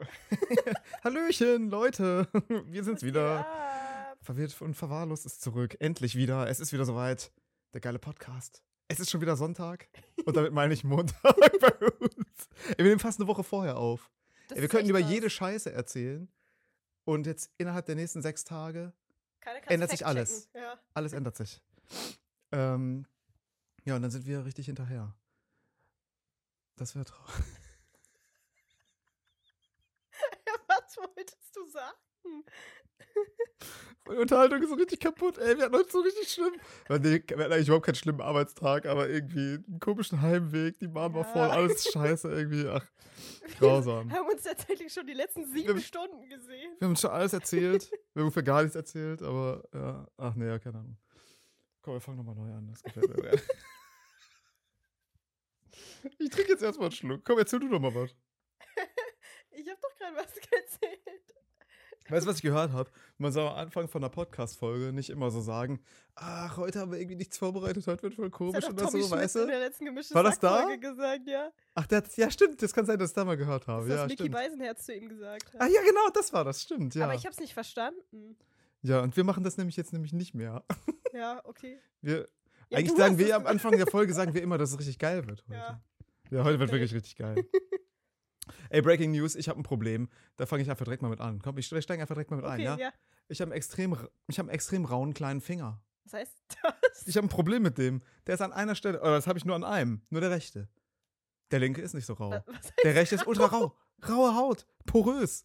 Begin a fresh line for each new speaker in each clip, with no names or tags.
Hallöchen, Leute. Wir sind's wieder.
Ja.
Verwirrt und verwahrlost ist zurück. Endlich wieder. Es ist wieder soweit. Der geile Podcast. Es ist schon wieder Sonntag. Und damit meine ich Montag bei uns. Wir nehmen fast eine Woche vorher auf.
Das
wir könnten über
was.
jede Scheiße erzählen. Und jetzt innerhalb der nächsten sechs Tage, ändert sich alles.
Ja.
alles ändert sich. Ähm, ja, und dann sind wir richtig hinterher. Das wäre traurig.
Was wolltest du sagen?
Die Unterhaltung ist so richtig kaputt, ey. Wir hatten heute so richtig schlimm. Wir hatten eigentlich überhaupt keinen schlimmen Arbeitstag, aber irgendwie einen komischen Heimweg, die Mom war
Ja.
voll, alles scheiße irgendwie. Ach, grausam.
Wir haben uns tatsächlich schon die letzten sieben
Wir
Stunden gesehen.
Wir haben schon alles erzählt. Wir haben ungefähr gar nichts erzählt, aber ja. Ach nee, ja, keine Ahnung. Komm, wir fangen nochmal neu an. Das gefällt mir. ich trinke jetzt erstmal einen Schluck. Komm, erzähl du doch mal was.
Ich habe doch gerade was.
Weißt du, was ich gehört habe? Man soll am Anfang von einer Podcast-Folge nicht immer so sagen, ach, heute haben wir irgendwie nichts vorbereitet, heute wird voll
Das
komisch das
Tommy
so,
Schmidt
weißt
in
du?
der letzten gemischten
War das da?
Gesagt, ja.
Ach, der hat, ja, stimmt, das kann sein, dass ich das da mal gehört habe.
Dass
ja,
das Mickey. Beisenherz zu ihm gesagt hat.
Ah ja, genau, das war das, stimmt, ja.
Aber ich habe es nicht verstanden.
ja, und wir machen das nämlich jetzt nämlich nicht mehr.
Ja, okay.
Wir,
Ja,
eigentlich sagen wir am. Anfang der Folge, sagen wir immer, dass es richtig geil wird heute.
Ja.
Ja, heute wird wirklich richtig geil. Ey, Breaking News, ich habe ein Problem. Da fange ich einfach direkt mal mit an. Komm, ich steige einfach direkt mal mit ein,
Okay,
ja?
ja.
Ich habe einen extrem, ich hab einen extrem rauen kleinen Finger.
Was heißt das?
Ich habe ein Problem mit dem. Der ist an einer Stelle, oder das habe ich nur an einem, nur der rechte. Der linke ist nicht so rau. Der rechte ist ultra rau. Raue Haut, porös.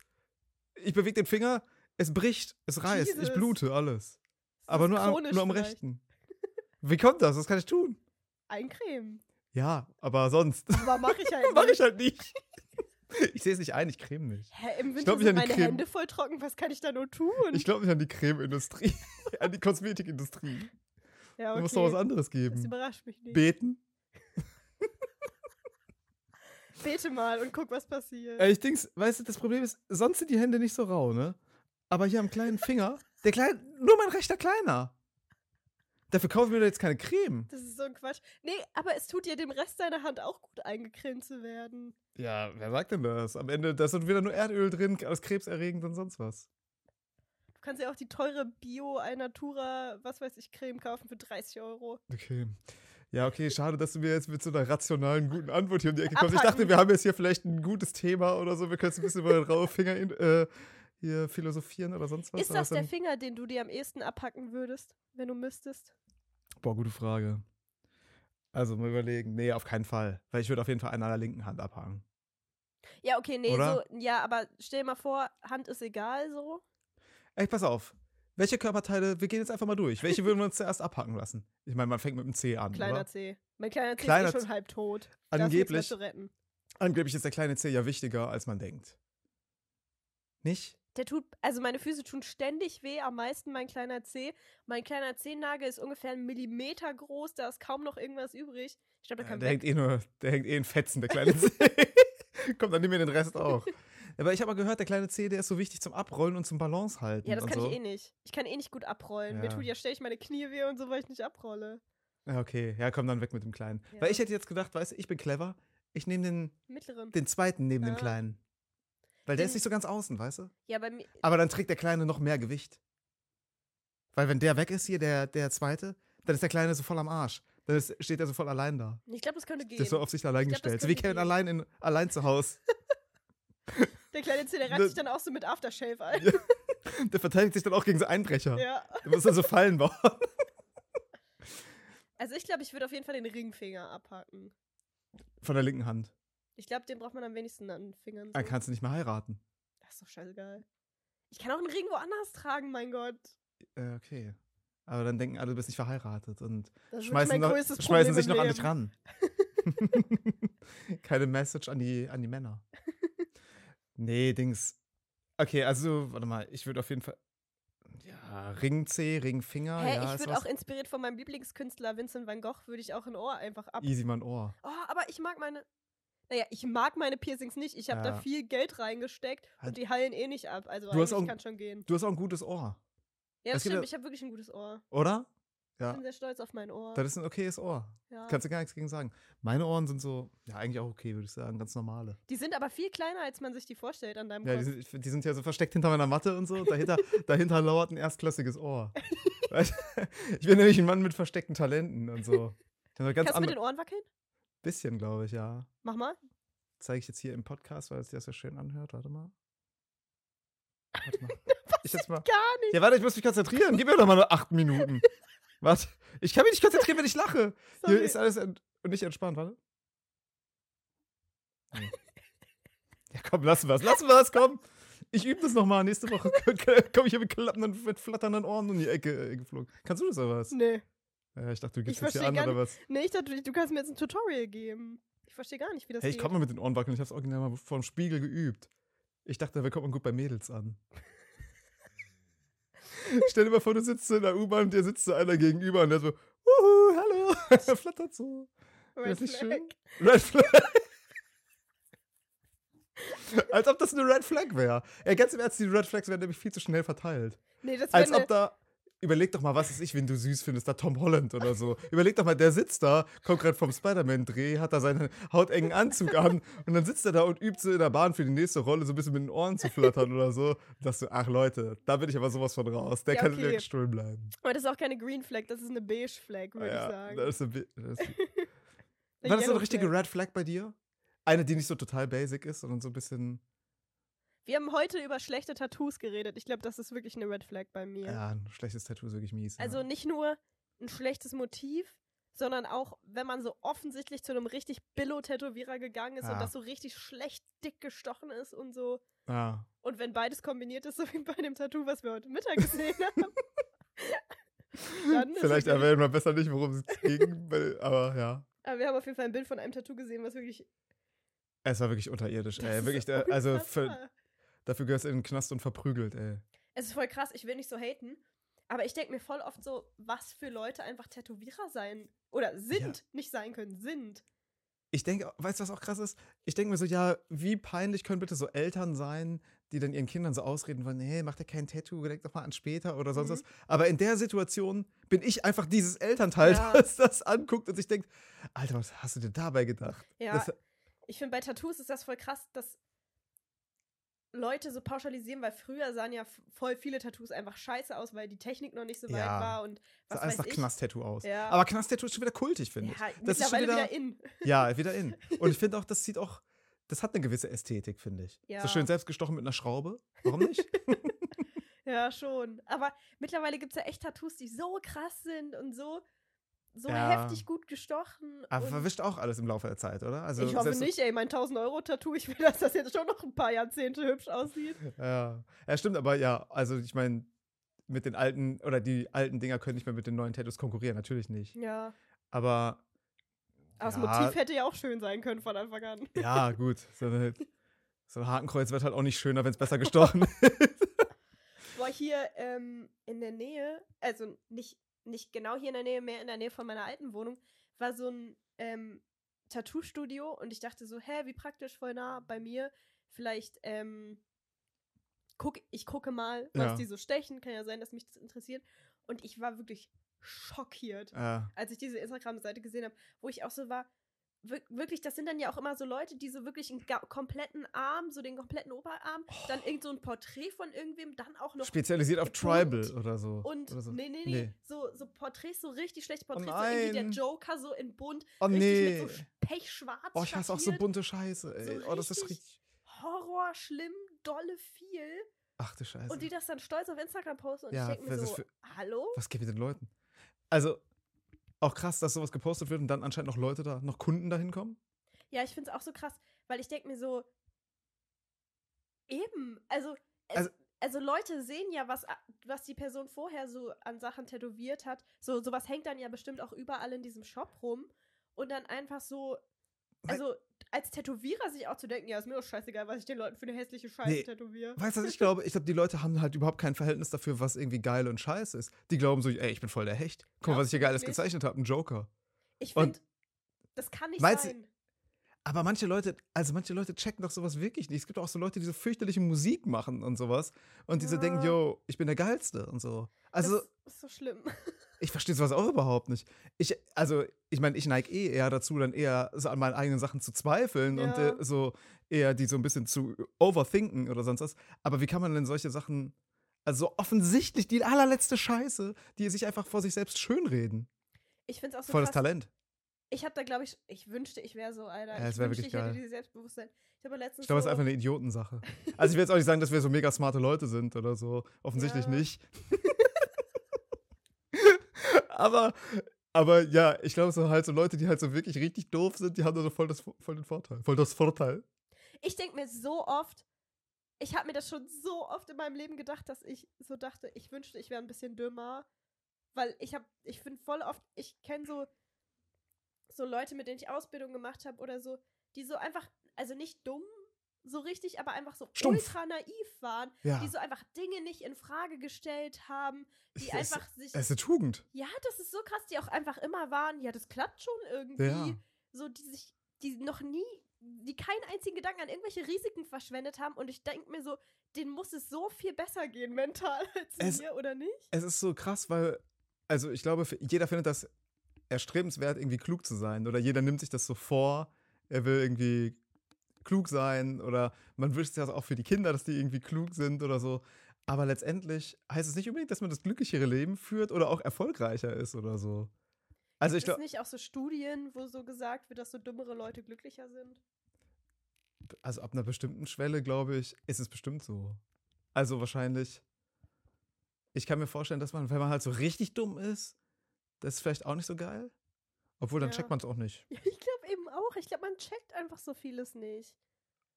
Ich bewege den Finger, es bricht, es reißt, ich
Jesus.
blute, alles. Aber nur am, nur am rechten. Wie kommt das? Was kann ich tun?
Eincremen.
Ja, aber sonst
Aber mache ich halt nicht.
ich halt nicht. Ich sehe es nicht ein, ich creme nicht.
Hä, im Winter sind meine
Creme.
Hände voll trocken. Was kann ich da nur tun?
Ich glaube nicht an die Cremeindustrie, an die Kosmetikindustrie.
ja,
Da muss doch was
okay.
anderes
Das
geben.
überrascht mich nicht.
Beten?
Bete mal und guck, was passiert.
Äh, ich denk's, weißt du, das Problem ist, sonst sind die Hände nicht so rau, ne? Aber hier am kleinen Finger, der kleine, nur mein rechter kleiner. Dafür kaufen wir doch jetzt keine Creme.
Das ist so ein Quatsch. Nee, aber es tut dir dem Rest deiner Hand auch gut, eingecremt zu werden.
Ja, wer sagt denn das? Am Ende, da ist wieder nur Erdöl drin, alles krebserregend und sonst was.
Du kannst ja auch die teure Bio Alnatura, was weiß ich, Creme kaufen für 30 Euro.
Okay. Ja, okay, schade, dass du mir jetzt mit so einer rationalen, guten Antwort hier um die Ecke kommst. Ich dachte, wir haben jetzt hier vielleicht ein gutes Thema oder so. Wir können ein bisschen über raue Finger in, äh, hier philosophieren oder sonst was.
ist das der Finger, den du dir am ehesten abhacken würdest, wenn du müsstest?
Boah, gute Frage. Also mal überlegen. Nee, auf keinen Fall. Weil ich würde auf jeden Fall einen an der linken Hand abhaken.
Ja, okay, nee,
Oder?
so, ja, aber stell dir mal vor, Hand ist egal so.
Ey, pass auf. Welche Körperteile, wir gehen jetzt einfach mal durch. Welche würden wir uns zuerst abhaken lassen? Ich meine, man fängt mit dem C an.
Kleiner
oder?
C. Mein kleiner C
Kleiner
ist eh schon halb tot.
Angeblich, angeblich ist der kleine C ja wichtiger, als man denkt. Nicht?
Der tut, also meine Füße tun ständig weh, am meisten mein kleiner Zeh. Mein kleiner Zehennagel ist ungefähr einen Millimeter groß, da ist kaum noch irgendwas übrig. Ich glaube, der
Ja, der hängt eh nur, der hängt eh in Fetzen, der kleine C. Kommt, dann nimm mir den Rest auch. Aber ich habe mal gehört, der kleine C, der ist so wichtig zum Abrollen und zum Balance halten.
Ja, das kann
so.
ich eh nicht. Ich kann eh nicht gut abrollen. Mir
Ja.
tut ja ständig meine Knie weh und so, weil ich nicht abrolle.
Ja, okay. Ja, komm dann weg mit dem Kleinen.
Ja.
Weil ich hätte jetzt gedacht, weißt du, ich bin clever. Ich nehme den,
Mittleren.
den zweiten neben dem
Ah.
Kleinen. Weil der ist nicht so ganz außen, weißt du?
Ja, bei mir.
Aber dann trägt der Kleine noch mehr Gewicht. Weil wenn der weg ist hier, der, der zweite, dann ist der Kleine so voll am Arsch. Dann ist, steht er so voll allein da.
Ich glaube, das könnte gehen.
Der ist so auf sich allein
glaub,
gestellt. So wie Kevin
gehen.
allein, in, allein zu Hause.
Der kleine der reibt sich dann auch so mit Aftershave ein.
Ja. Der verteidigt sich dann auch gegen so Einbrecher.
Ja.
Der muss dann so Fallen bauen.
Also ich glaube, ich würde auf jeden Fall den Ringfinger abhaken.
Von der linken Hand.
Ich glaube, den braucht man am wenigsten an den Fingern. So.
Dann kannst du nicht mehr heiraten.
Das ist doch scheißegal. Ich kann auch einen Ring woanders tragen, mein Gott.
Äh, okay. Aber dann denken alle, du bist nicht verheiratet und schmeißen, noch, schmeißen sich noch an dich ran. Keine Message an die, an die Männer. nee, Dings. Okay, also, warte mal, ich würde auf jeden Fall. Ja, Ring C, Ring Finger.
Hä,
ja,
ich würde auch inspiriert von meinem Lieblingskünstler Vincent van Gogh, würde ich auch ein Ohr einfach ab.
Easy mein Ohr.
Oh, aber ich mag meine. Naja, ich mag meine Piercings nicht. Ich habe
Ja.
da viel Geld reingesteckt
Halt-
und die heilen eh nicht ab. Also
Du
eigentlich
auch-
kann schon gehen.
Du hast auch ein gutes Ohr,
Ja, das stimmt.
ja-
Ich habe wirklich ein gutes Ohr.
oder?
Ich
Ja,
bin sehr stolz auf mein Ohr.
das ist ein okayes Ohr.
Ja.
Kannst du gar nichts gegen sagen. Meine Ohren sind so, ja, eigentlich auch okay, würde ich sagen, ganz normale.
Die sind aber viel kleiner, als man sich die vorstellt an deinem
Ja, die
Kopf.
sind, die sind ja so versteckt hinter meiner Matte und so. Dahinter, dahinter lauert ein erstklassiges Ohr. Ich bin nämlich ein Mann mit versteckten Talenten und so. Ich
Kannst du mit den Ohren wackeln?
Bisschen, glaube ich, ja.
Mach mal.
Zeige ich jetzt hier im Podcast, weil es dir das so schön anhört. Warte mal. Warte mal. Ich jetzt mal.
Gar nicht.
Ja, warte, ich muss mich konzentrieren. Gib mir doch mal nur acht Minuten. Was? Ich kann mich nicht konzentrieren, wenn ich lache. Hier
Sorry.
ist alles ent und nicht entspannt, warte. Ja, komm, lassen wir es. Lassen wir es, komm. Ich übe das nochmal. Nächste Woche komme ich hier mit klappenden, mit flatternden Ohren um die Ecke äh, geflogen. Kannst du das oder was?
Nee.
Ja, ich dachte, du gibst
Ich
das hier an oder was?
Nee, ich dachte, du kannst mir jetzt ein Tutorial geben. Ich verstehe gar nicht, wie das
Hey, ich
geht.
konnte mal mit den Ohren wackeln. Ich habe es original mal vor dem Spiegel geübt. Ich dachte, da kommt man gut bei Mädels an. Stell dir mal vor, du sitzt in der U-Bahn und dir sitzt so einer gegenüber und der so, uhu, hallo, flattert so.
Red Flag.
schön. Red Flag. Als ob das eine Red Flag wäre. Ey, ganz im Ernst, die Red Flags werden nämlich viel zu schnell verteilt.
Nee, das
Als ob da. Überleg doch mal, was ist ich, wenn du süß findest, da Tom Holland oder so. Überleg doch mal, der sitzt da, kommt gerade vom Spider-Man-Dreh, hat da seinen hautengen Anzug an und dann sitzt er da und übt so in der Bahn für die nächste Rolle so ein bisschen mit den Ohren zu flattern oder so. Und sagst du, ach Leute, da bin ich aber sowas von raus. Der
Ja,
kann
okay.
direkt stuhl bleiben.
Aber das ist auch keine Green Flag, das ist eine Beige Flag, würde ich
Ja,
sagen.
das ist ein bi- das ist
Eine
War das so eine richtige. Red Flag bei dir? Eine, die nicht so total basic ist, sondern so ein bisschen.
Wir haben heute über schlechte Tattoos geredet. Ich glaube, das ist wirklich eine Red Flag bei mir.
Ja, ein schlechtes Tattoo ist wirklich mies.
Also
ja.
nicht nur ein schlechtes Motiv, sondern auch, wenn man so offensichtlich zu einem richtig Billo-Tätowierer gegangen ist
Ja.
und das so richtig schlecht dick gestochen ist und so.
Ja.
Und wenn beides kombiniert ist, so wie bei dem Tattoo, was wir heute Mittag gesehen haben.
Vielleicht erwähnen wir besser nicht, worum es ging, aber ja.
Aber wir haben auf jeden Fall ein Bild von einem Tattoo gesehen, was wirklich.
Es war wirklich unterirdisch,
das
ey.
ist
Wirklich, der, also für. Dafür gehörst du in den Knast und verprügelt, ey.
Es ist voll krass, ich will nicht so haten, aber ich denke mir voll oft so, was für Leute einfach Tätowierer sein oder sind, nicht sein können, sind.
Ich denke, weißt du, was auch krass ist? Ich denke mir so, ja, wie peinlich können bitte so Eltern sein, die dann ihren Kindern so ausreden wollen, hey, mach dir kein Tattoo, denk doch mal an später oder sonst
Mhm.
was. Aber in der Situation bin ich einfach dieses Elternteil,
Ja.
das das anguckt und sich denkt, Alter, was hast du dir dabei gedacht?
Ja,
Das,
ich finde bei Tattoos ist das voll krass, dass Leute so pauschalisieren, weil früher sahen ja voll viele Tattoos einfach scheiße aus, weil die Technik noch nicht so weit
Ja.
war und was
sah alles
weiß
nach
ich.
Knast-Tattoo aus.
Ja.
Aber Knast-Tattoo ist schon wieder kultig, finde ich.
Ja,
Das ist schon wieder-
wieder, in.
Ja, wieder in. Und ich finde auch, das sieht auch, das hat eine gewisse Ästhetik, finde ich. So schön selbst gestochen mit einer Schraube. Warum nicht?
Ja, schon. Aber mittlerweile gibt es ja echt Tattoos, die so krass sind und so, so
Ja.
heftig gut gestochen.
Aber verwischt auch alles im Laufe der Zeit, oder? Also
ich hoffe nicht, ey, mein 1000-Euro-Tattoo, ich will, dass das jetzt schon noch ein paar Jahrzehnte hübsch aussieht.
Ja. ja, stimmt, aber ja, also ich meine, mit den alten, oder die alten Dinger können nicht mehr mit den neuen Tattoos konkurrieren, natürlich nicht.
Ja.
Aber.
Aber das
ja,
Motiv hätte ja auch schön sein können von Anfang an.
Ja, gut. So, eine, so ein Hakenkreuz wird halt auch nicht schöner, wenn es besser gestochen ist.
Boah, hier ähm, in der Nähe, also nicht, nicht genau hier in der Nähe, mehr in der Nähe von meiner alten Wohnung, war so ein ähm, Tattoo-Studio und ich dachte so, hä, wie praktisch, voll nah bei mir. Vielleicht, ähm, guck, ich gucke mal, was
Ja.
die so stechen. Kann ja sein, dass mich das interessiert. Und ich war wirklich schockiert,
ja.
als ich diese Instagram-Seite gesehen habe, wo ich auch so war, wirklich, das sind dann ja auch immer so Leute, die so wirklich einen kompletten Arm, so den kompletten Oberarm, dann irgend so ein Porträt von irgendwem, dann auch noch
Spezialisiert auf Tribal oder so.
und
oder so.
nee, nee, nee, So, so Porträts, so richtig schlechte Porträts, so irgendwie der. Joker so in bunt,
Oh
richtig
nee.
mit so pechschwarz
Oh, ich hasse auch so bunte Scheiße, ey.
So
oh, das ist
richtig-. Horror, schlimm, dolle viel.
Ach du Scheiße.
Und die das dann stolz auf Instagram posten und
Ja,
ich denke mir so,
für-
hallo?
Was geht mit den Leuten? Also, auch krass, dass sowas gepostet wird und dann anscheinend noch Leute da, noch Kunden da hinkommen.
Ja, ich finde es auch so krass, weil ich denke mir so, eben, also,
Also-
also, Leute sehen ja, was, was die Person vorher so an Sachen tätowiert hat. So, sowas hängt dann ja bestimmt auch überall in diesem Shop rum. Und dann einfach so, also als Tätowierer sich auch zu denken, ja, ist mir doch scheißegal, was ich den Leuten für eine hässliche Scheiße
Nee.
tätowiere.
Weißt du, was ich glaube? Ich glaube, die Leute haben halt überhaupt kein Verhältnis dafür, was irgendwie geil und scheiße ist. Die glauben so, ey, ich bin voll der Hecht. Guck mal, was ich hier Geiles
wirklich?
gezeichnet habe, ein Joker.
Ich finde, das kann nicht sein.
Aber manche Leute, also manche Leute checken doch sowas wirklich nicht. Es gibt auch so Leute, die so fürchterliche Musik machen und sowas. Und die so
Ja.
denken, yo, ich bin der Geilste und so. Also,
das ist so schlimm.
Ich verstehe sowas auch überhaupt nicht. Ich, also, ich meine, ich neige eh eher dazu, dann eher so an meinen eigenen Sachen zu zweifeln und
Ja.
äh, so eher die so ein bisschen zu overthinken oder sonst was. Aber wie kann man denn solche Sachen, also so offensichtlich die allerletzte Scheiße, die sich einfach vor sich selbst schönreden?
Ich finde es auch so
Volles
krass.
Talent.
Ich habe da, glaube ich, ich wünschte, ich wäre so, Alter.
Ja, es
ich
wär
wünschte,
wirklich
ich hätte
geil.
dieses Selbstbewusstsein. Ich habe letztens
Ich glaube, es
so,
ist einfach eine Idiotensache. Also ich will jetzt auch nicht sagen, dass wir so mega smarte Leute sind oder so. Offensichtlich
Ja.
nicht. aber, aber ja, ich glaube, so halt so Leute, die halt so wirklich richtig doof sind, die haben da so voll, das, voll den Vorteil. Voll das Vorteil.
Ich denke mir so oft, ich habe mir das schon so oft in meinem Leben gedacht, dass ich so dachte, ich wünschte, ich wäre ein bisschen dümmer. Weil ich habe, ich finde voll oft, ich kenne so, so Leute, mit denen ich Ausbildung gemacht habe oder so, die so einfach, also nicht dumm so richtig, aber einfach so
Stumpf.
ultra naiv waren,
Ja.
die so einfach Dinge nicht in Frage gestellt haben, die
Es-
einfach sich.
Es ist eine Tugend.
Ja, das ist so krass, die auch einfach immer waren, ja, das klappt schon irgendwie.
Ja.
So, die sich, die noch nie, die keinen einzigen Gedanken an irgendwelche Risiken verschwendet haben. Und ich denke mir so, denen muss es so viel besser gehen mental als
Es-
mir, oder nicht?
Es ist so krass, weil, also ich glaube, jeder findet das erstrebenswert, irgendwie klug zu sein. Oder jeder nimmt sich das so vor, er will irgendwie klug sein. Oder man wünscht sich das auch für die Kinder, dass die irgendwie klug sind oder so. Aber letztendlich heißt es nicht unbedingt, dass man das glücklichere Leben führt oder auch erfolgreicher ist oder so. Also ich
Gibt es
glaube,
nicht auch so Studien, wo so gesagt wird, dass so dümmere Leute glücklicher sind?
also ab einer bestimmten Schwelle, glaube ich, ist es bestimmt so. Also wahrscheinlich. Ich kann mir vorstellen, dass man, wenn man halt so richtig dumm ist, das ist vielleicht auch nicht so geil. Obwohl, dann
Ja.
checkt man es auch nicht.
Ja, ich glaube auch. Ich glaube, man checkt einfach so vieles nicht.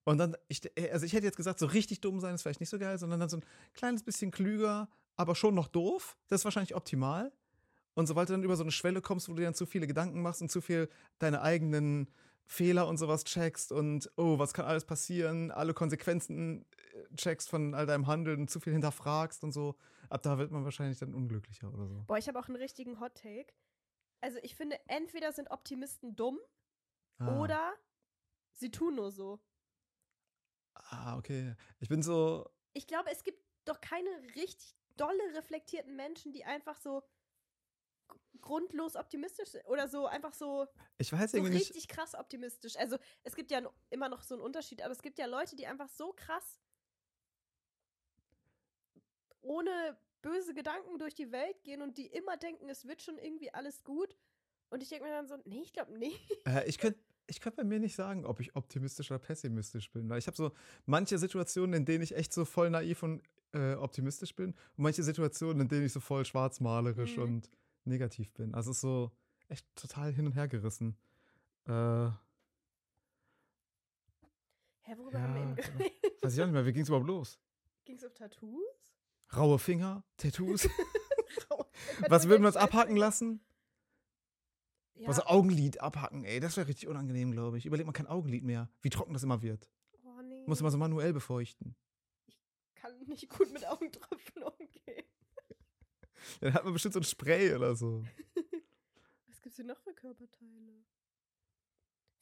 Und dann, ich, also ich hätte jetzt gesagt, so richtig dumm sein ist vielleicht nicht so geil, sondern dann so ein kleines bisschen klüger, aber schon noch doof. Das ist wahrscheinlich optimal. Und sobald du dann über so eine Schwelle kommst, wo du dir dann zu viele Gedanken machst und zu viel deine eigenen Fehler und sowas checkst und oh, was kann alles passieren, alle Konsequenzen äh, checkst von all deinem Handeln, zu viel hinterfragst und so, ab da wird man wahrscheinlich dann unglücklicher oder so.
Boah, ich habe auch einen richtigen Hot Take. Also ich finde, entweder sind Optimisten dumm
Ah.
oder sie tun nur so.
Ah, okay. Ich bin so,
Ich glaube, es gibt doch keine richtig dolle reflektierten Menschen, die einfach so grundlos optimistisch sind oder so einfach so,
ich weiß
so
irgendwie nicht.
richtig krass optimistisch. Also es gibt ja immer noch so einen Unterschied, aber es gibt ja Leute, die einfach so krass ohne böse Gedanken durch die Welt gehen und die immer denken, es wird schon irgendwie alles gut. Und ich denke mir dann so, nee, ich glaube nicht.
Äh, ich könnte ich könnt bei mir nicht sagen, ob ich optimistisch oder pessimistisch bin, weil ich habe so manche Situationen, in denen ich echt so voll naiv und äh, optimistisch bin und manche Situationen, in denen ich so voll schwarzmalerisch
Mhm.
und negativ bin. Also es ist so echt total hin und her gerissen. Äh,
Hä, worüber haben wir eben
Ja,
geredet?
weiß ich auch nicht mehr, wie ging es überhaupt los?
Ging es um Tattoos?
Raue Finger, Tattoos. Was würden wir uns abhaken
Scheiße-
lassen?
Ja.
Also Augenlid abhaken, ey, das wäre richtig unangenehm, glaube ich. Überleg mal kein Augenlid mehr, wie trocken das immer wird.
Oh, nee.
Muss immer so manuell befeuchten.
kann nicht gut mit Augentropfen umgehen.
Dann hat man bestimmt so ein Spray oder so.
Was gibt's denn noch für Körperteile?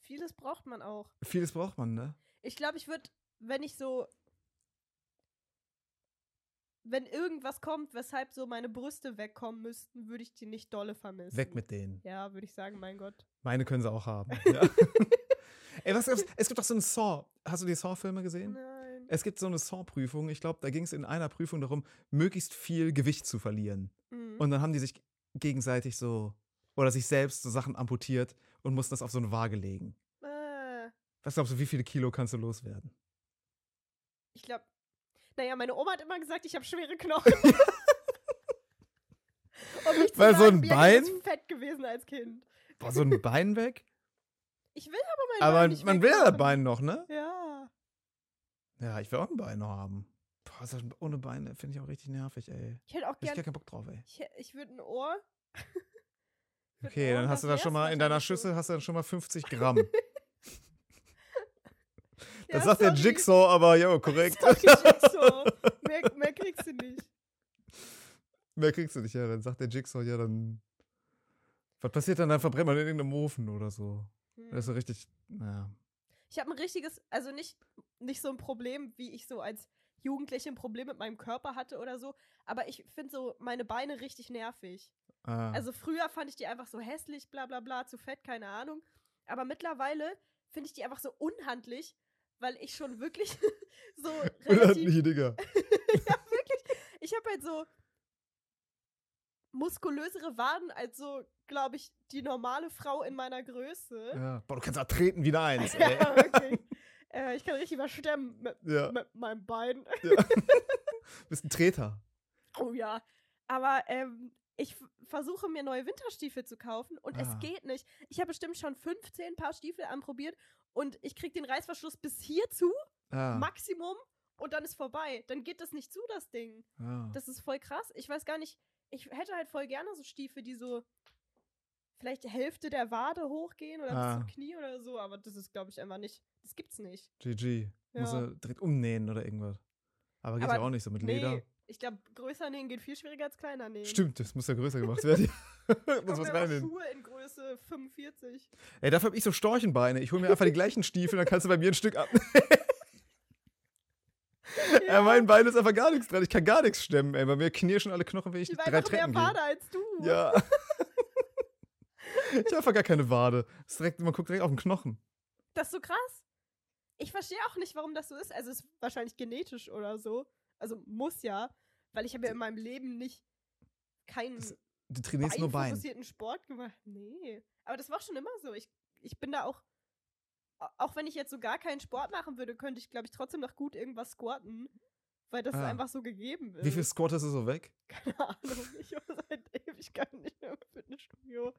Vieles braucht man auch.
Vieles braucht man, ne?
Ich glaube, ich würde, wenn ich so. Wenn irgendwas kommt, weshalb so meine Brüste wegkommen müssten, würde ich die nicht dolle vermissen.
Weg mit denen.
Ja, würde ich sagen, mein Gott.
Meine können sie auch haben. Ja. Ey, was? Es gibt doch so eine Saw. Hast du die Saw-Filme gesehen?
Nein.
Es gibt so eine Saw-Prüfung. Ich glaube, da ging es in einer Prüfung darum, möglichst viel Gewicht zu verlieren.
Mhm.
Und dann haben die sich gegenseitig so oder sich selbst so Sachen amputiert und mussten das auf so eine Waage legen.
äh,
Was glaubst du, wie viele Kilo kannst du loswerden?
ich glaube. Naja, meine Oma hat immer gesagt, ich habe schwere Knochen. um nicht zu
Weil so
sagen,
ein
Birgit ist
Bein?
fett gewesen als Kind.
Boah, so ein Bein weg?
Ich will aber mein
Aber
Bein nicht
man will ja das. Bein noch, ne?
Ja.
Ja, ich will auch ein Bein noch haben. Boah, so ohne Beine finde ich auch richtig nervig, ey.
Ich hätte auch
Hab ich keinen Bock drauf, ey.
Ich, ich würde ein Ohr.
Okay,
ein
dann hast du
das
da schon mal in deiner. Schüssel hast du dann schon mal 50 Gramm.
Ja,
Das sagt der. Jigsaw, aber jo, korrekt.
Sorry, Jigsaw. mehr, mehr kriegst du nicht.
Mehr kriegst du nicht, ja. Dann sagt der Jigsaw, ja, dann. Was passiert dann? Dann verbrennt man in irgendeinem Ofen oder so. Das ist so
Hm.
richtig. Naja.
Ich habe ein richtiges, also nicht, nicht so ein Problem, wie ich so als Jugendliche ein Problem mit meinem Körper hatte oder so. Aber ich finde so meine Beine richtig nervig.
Ah.
Also früher fand ich die einfach so hässlich, bla bla bla, zu fett, keine Ahnung. Aber mittlerweile finde ich die einfach so unhandlich, weil ich schon wirklich so relativ
Unhandliche Digga.
ja, wirklich. Ich habe halt so muskulösere Waden als so, glaube ich, die normale Frau in meiner Größe.
Ja. Boah, du kannst auch treten wie eine Eins, ey.
Ja, wirklich. äh, ich kann richtig mal stemmen mit,
Ja.
mit meinem Bein.
ja. Bist ein Treter.
Oh ja. Aber ähm, ich versuche mir neue Winterstiefel zu kaufen und
Ah.
es geht nicht. Ich habe bestimmt schon 15 Paar Stiefel anprobiert und ich kriege den Reißverschluss bis hier zu,
Ah.
Maximum, und dann ist vorbei. Dann geht das nicht zu, das Ding.
ah.
Das ist voll krass. Ich weiß gar nicht, ich hätte halt voll gerne so Stiefel, die so vielleicht die Hälfte der Wade hochgehen oder bis
Ah.
zum Knie oder so, aber das ist, glaube ich, einfach nicht. Das gibt's nicht.
GG. Muss
Ja.
er direkt umnähen oder irgendwas. Aber geht
Aber
ja auch nicht so mit Leder.
Ich glaube, größer nähen geht viel schwieriger als kleiner nähen.
Stimmt, das muss ja größer gemacht werden.
Ich
muss reinnehmen.
Schuhe in Größe 45.
Ey, dafür hab ich so Storchenbeine. Ich hole mir einfach die gleichen Stiefel, dann kannst du bei mir ein Stück ab. Ja. mein Bein ist einfach gar nichts dran. Ich kann gar nichts stemmen, ey. Bei mir knirschen alle Knochen, wenn ich
die
drei
mehr
Treppen gehe.
Wade als du.
Ja. ich habe einfach gar keine Wade. Direkt, man guckt direkt auf den Knochen.
Das ist so krass. Ich verstehe auch nicht, warum das so ist. Also es ist wahrscheinlich genetisch oder so. Also muss ja, weil ich habe ja in meinem Leben nicht keinen
Das- Du trainierst nur Bein.
Sport gemacht. Nee. Aber das war schon immer so. Ich, ich bin da auch, au- auch wenn ich jetzt so gar keinen Sport machen würde, könnte ich, glaube ich, trotzdem noch gut irgendwas squatten. Weil das
Ah.
einfach so gegeben ist.
Wie viel squattest du so weg?
Keine Ahnung. Ich war seit Ewigkeiten nicht mehr im Fitnessstudio.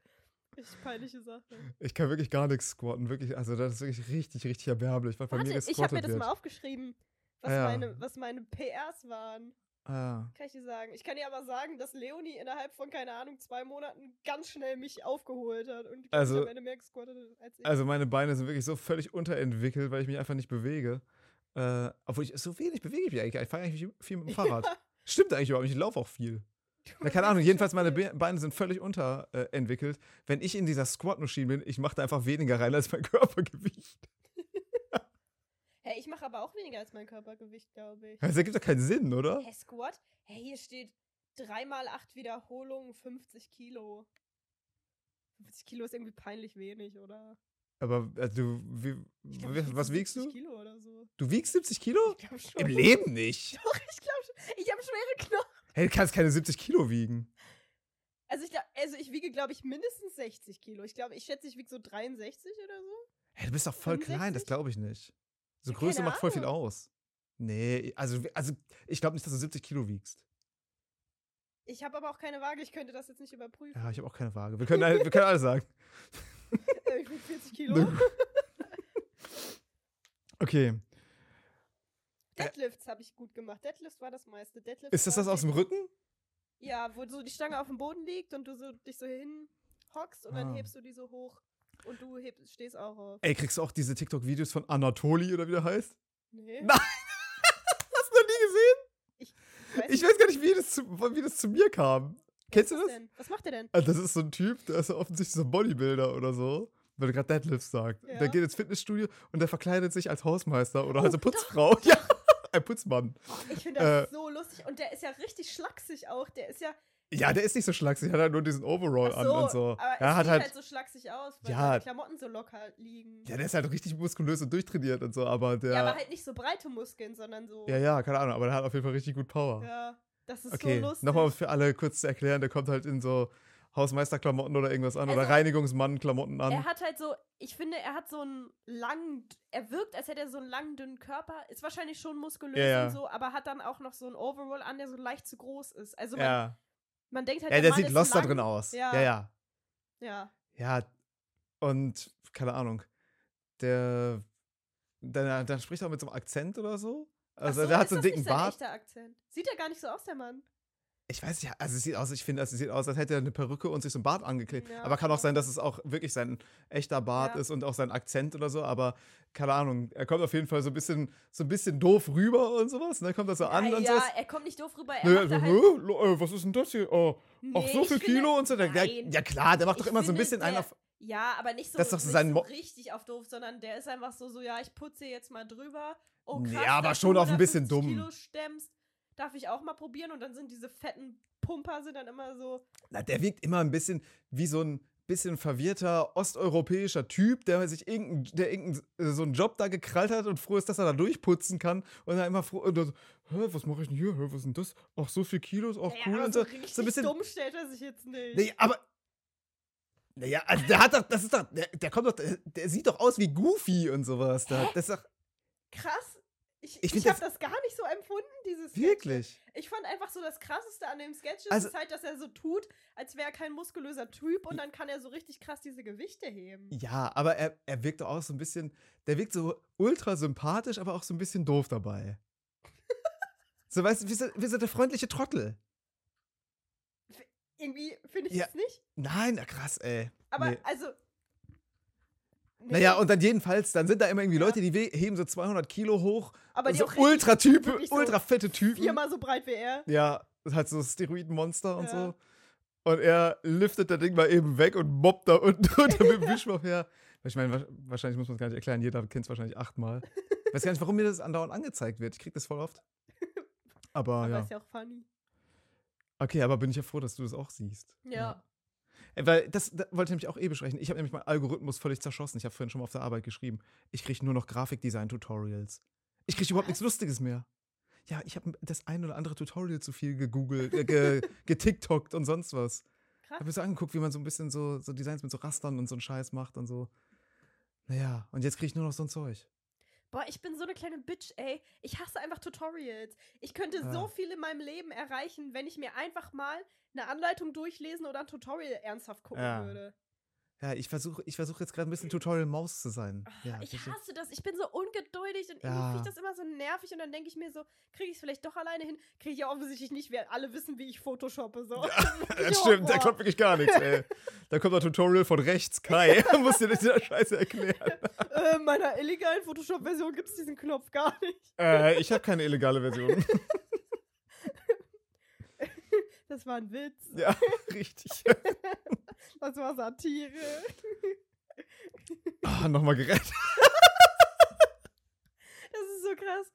Richtig peinliche Sache.
Ich kann wirklich gar nichts squatten. Wirklich, also das ist wirklich richtig, richtig erbärmlich,
Warte,
mir
ich habe mir das
wird.
mal aufgeschrieben, was,
Ja.
meine, was meine PRs waren.
ah.
Kann ich dir sagen. Ich kann dir aber sagen, dass Leonie innerhalb von, keine Ahnung, zwei Monaten ganz schnell mich aufgeholt hat. Und
Also-
am Ende mehr gesquattet als ich.
Also meine Beine sind wirklich so völlig unterentwickelt, weil ich mich einfach nicht bewege. Äh, obwohl ich so wenig bewege ich mich eigentlich. Ich fahre eigentlich viel mit dem Fahrrad. Stimmt eigentlich überhaupt nicht. Ich laufe auch viel. Ja, keine Ahnung, jedenfalls meine Be Beine sind völlig unterentwickelt. Wenn ich in dieser Squat-Maschine bin, ich mache da einfach weniger rein als mein Körpergewicht.
Hey, ich mache aber auch weniger als mein Körpergewicht, glaube ich.
Das ergibt doch keinen Sinn, oder?
Hey, Squat? Hey, hier steht 3 mal 8 Wiederholungen, 50 Kilo. 50 Kilo ist irgendwie peinlich wenig, oder?
Aber äh, du, wie,
glaub,
was
so
wiegst
70
du?
Kilo oder so.
Du wiegst 70 Kilo?
Ich glaube schon.
Im Leben nicht.
Doch, ich glaube schon. Ich habe schwere Knochen.
Hey, du kannst keine 70 Kilo wiegen.
Also ich, glaub, also ich wiege, glaube ich, mindestens 60 Kilo. Ich glaube, ich schätze, ich wiege so 63 oder so.
Hey, du bist doch voll klein, das
65?
glaube ich nicht. So
Ja,
Größe macht voll viel aus. Nee, also, also ich glaube nicht, dass du 70 Kilo wiegst.
Ich habe aber auch keine Waage, ich könnte das jetzt nicht überprüfen.
Ja, ich habe auch keine Waage. Wir können, wir können alles sagen.
Äh, ich wiege 40 Kilo.
Okay.
Deadlifts habe ich gut gemacht. Deadlifts war das meiste. Deadlifts
Ist das das aus dem Rücken?
Ja, wo so die Stange auf dem Boden liegt und du so dich so hin hockst und dann
Ah.
hebst du die so hoch und du hebst, stehst auch auf.
Ey, kriegst du auch diese TikTok-Videos von Anatoli oder wie der heißt?
Nee.
Na- Hast du noch nie gesehen?
weiß
Ich weiß gar nicht, wie das zu, wie das zu mir kam. Kennst du
was
das?
Denn? Was macht der denn?
Ah, Das ist so ein Typ, der ist ja offensichtlich so ein Bodybuilder oder so. Weil du gerade Deadlifts sagst.
Ja.
Der geht ins Fitnessstudio und der verkleidet sich als Hausmeister oder
Oh,
als eine Putzfrau. Ja, ein Putzmann.
Ich finde das
Äh.
so lustig und der ist ja richtig schlaksig auch. Der ist ja
Ja, der ist nicht so schlaksig, hat halt nur diesen Overall
Ach
an
so,
und so.
aber
Ja,
er
hat
sieht
halt,
halt so schlaksig aus, weil
Ja.
seine Klamotten so locker liegen.
ja, der ist halt richtig muskulös und durchtrainiert und so, aber der.
Ja, aber halt nicht so breite Muskeln, sondern so.
ja, ja, keine Ahnung, aber der hat auf jeden Fall richtig gut Power.
Ja, das ist
okay,
so lustig.
nochmal für alle kurz zu erklären, der kommt halt in so Hausmeisterklamotten oder irgendwas an oder
Also,
Reinigungsmann-Klamotten an.
Er hat halt so, ich finde, er hat so einen langen, er wirkt, als hätte er so einen langen, dünnen Körper. Ist wahrscheinlich schon muskulös
Ja, ja.
und so, aber hat dann auch noch so ein Overall an, der so leicht zu groß ist. Also man,
ja.
Man denkt halt,
ja, der
Mann
sieht lost da
lang.
drin aus.
Ja.
ja. Ja,
Ja.
ja. Und, keine Ahnung, der, der, der spricht auch mit so einem Akzent oder so. Also
so,
der hat so einen dicken Bart.
Sieht er gar nicht so aus, der Mann.
Ich weiß nicht, also es sieht aus, ich finde, es sieht aus, als hätte er eine Perücke und sich so einen Bart angeklebt.
Ja.
Aber kann auch sein, dass es auch wirklich sein echter Bart
Ja.
ist und auch sein Akzent oder so. Aber keine Ahnung, er kommt auf jeden Fall so ein bisschen, so ein bisschen doof rüber und sowas. Dann kommt er so an
ja,
und
ja,
so.
er kommt nicht doof rüber. Er da halt,
"Hä? Lo- äh, was ist denn das hier? Oh,
nee,
auch so viel
finde-
Kilo und so. Der, ja klar, der macht doch
Ich
immer so ein bisschen
der,
einer.
Ja, aber nicht so,
Das ist doch so
richtig auf doof, sondern der ist einfach so, so, ja, ich putze jetzt mal drüber. Oh, krass,
aber
dass
schon auch ein bisschen
150
dumm.
Kilo stemmst, darf ich auch mal probieren und dann sind diese fetten Pumper sind dann immer so,
Na, der wirkt immer ein bisschen wie so ein bisschen verwirrter osteuropäischer Typ, der sich irgendein, der irgendein, äh, so einen Job da gekrallt hat und froh ist, dass er da durchputzen kann. Und dann immer froh, und dann so, Hä, was mache ich denn hier? Hä, was ist denn das? Ach, so viel Kilos, ach
naja,
cool. Und
so
so, ein bisschen.
dumm stellt er sich jetzt nicht.
Nee, aber. Naja, also der hat doch, das ist doch, der, der kommt doch, der, der sieht doch aus wie Goofy und sowas. Da. Das ist doch,
Krass. Ich,
Ich
ich, habe
das-
gar nicht so empfunden, dieses Sketch.
wirklich.
Ich fand einfach so das Krasseste an dem Sketch ist,
Also-
ist halt, dass er so tut, als wäre er kein muskulöser Typ und dann kann er so richtig krass diese Gewichte heben.
Ja, aber er, er wirkt auch so ein bisschen, der wirkt so ultra sympathisch, aber auch so ein bisschen doof dabei. so, weißt du, so, wie so der freundliche Trottel.
Irgendwie finde ich
Ja.
das nicht.
Nein, na krass, ey.
Aber
Nee.
also.
Naja, und dann jedenfalls, dann sind da immer irgendwie
Ja.
Leute, die heben so 200 Kilo hoch.
aber die
so
wirklich so
ultra fette Typen.
viermal so breit wie er.
Ja, halt so Steroidenmonster und
Ja.
so. Und er liftet das Ding mal eben weg und mobbt da unten drunter mit dem Wischmopp her. Ich meine, wa- wahrscheinlich muss man es gar nicht erklären. Jeder kennt es wahrscheinlich achtmal. Ich weiß gar nicht, warum mir das andauernd angezeigt wird. Ich krieg das voll oft. Aber,
Aber
ja.
ist ja auch funny.
Okay, aber bin ich ja froh, dass du das auch siehst.
Ja.
Ey, Weil das, das wollte ich nämlich auch eh besprechen. Ich habe nämlich meinen Algorithmus völlig zerschossen. Ich habe vorhin schon mal auf der Arbeit geschrieben. Ich kriege nur noch Grafikdesign-Tutorials. Ich kriege überhaupt nichts Lustiges mehr. Ja, ich habe das ein oder andere Tutorial zu viel gegoogelt, äh, ge, getiktokt und sonst was.
Krass.
Habe mir so angeguckt, wie man so ein bisschen so, so Designs mit so Rastern und so einen Scheiß macht und so. Naja, und jetzt kriege ich nur noch so ein Zeug.
Boah, ich bin so eine kleine Bitch, ey. Ich hasse einfach Tutorials. Ich könnte
Ah.
so viel in meinem Leben erreichen, wenn ich mir einfach mal eine Anleitung durchlesen oder ein Tutorial ernsthaft gucken
Ja.
würde.
Ja, ich versuche ich versuch jetzt gerade ein bisschen Tutorial-Maus zu sein.
Ah,
Ja,
ich
verstehe.
hasse das. Ich bin so ungeduldig und
Ja.
irgendwie finde ich das immer so nervig und dann denke ich mir so, kriege ich es vielleicht doch alleine hin? Kriege ich ja offensichtlich nicht, wir alle wissen, wie ich Photoshoppe. So.
Das stimmt, da kommt wirklich gar nichts, ey. Da kommt ein Tutorial von rechts, Kai. Muss dir das dieser Scheiße erklären.
äh, in meiner illegalen Photoshop-Version gibt es diesen Knopf gar nicht.
Äh, ich habe keine illegale Version.
Das war ein Witz.
ja, richtig.
Das war Satire.
Ah, nochmal gerettet.
Das ist so krass.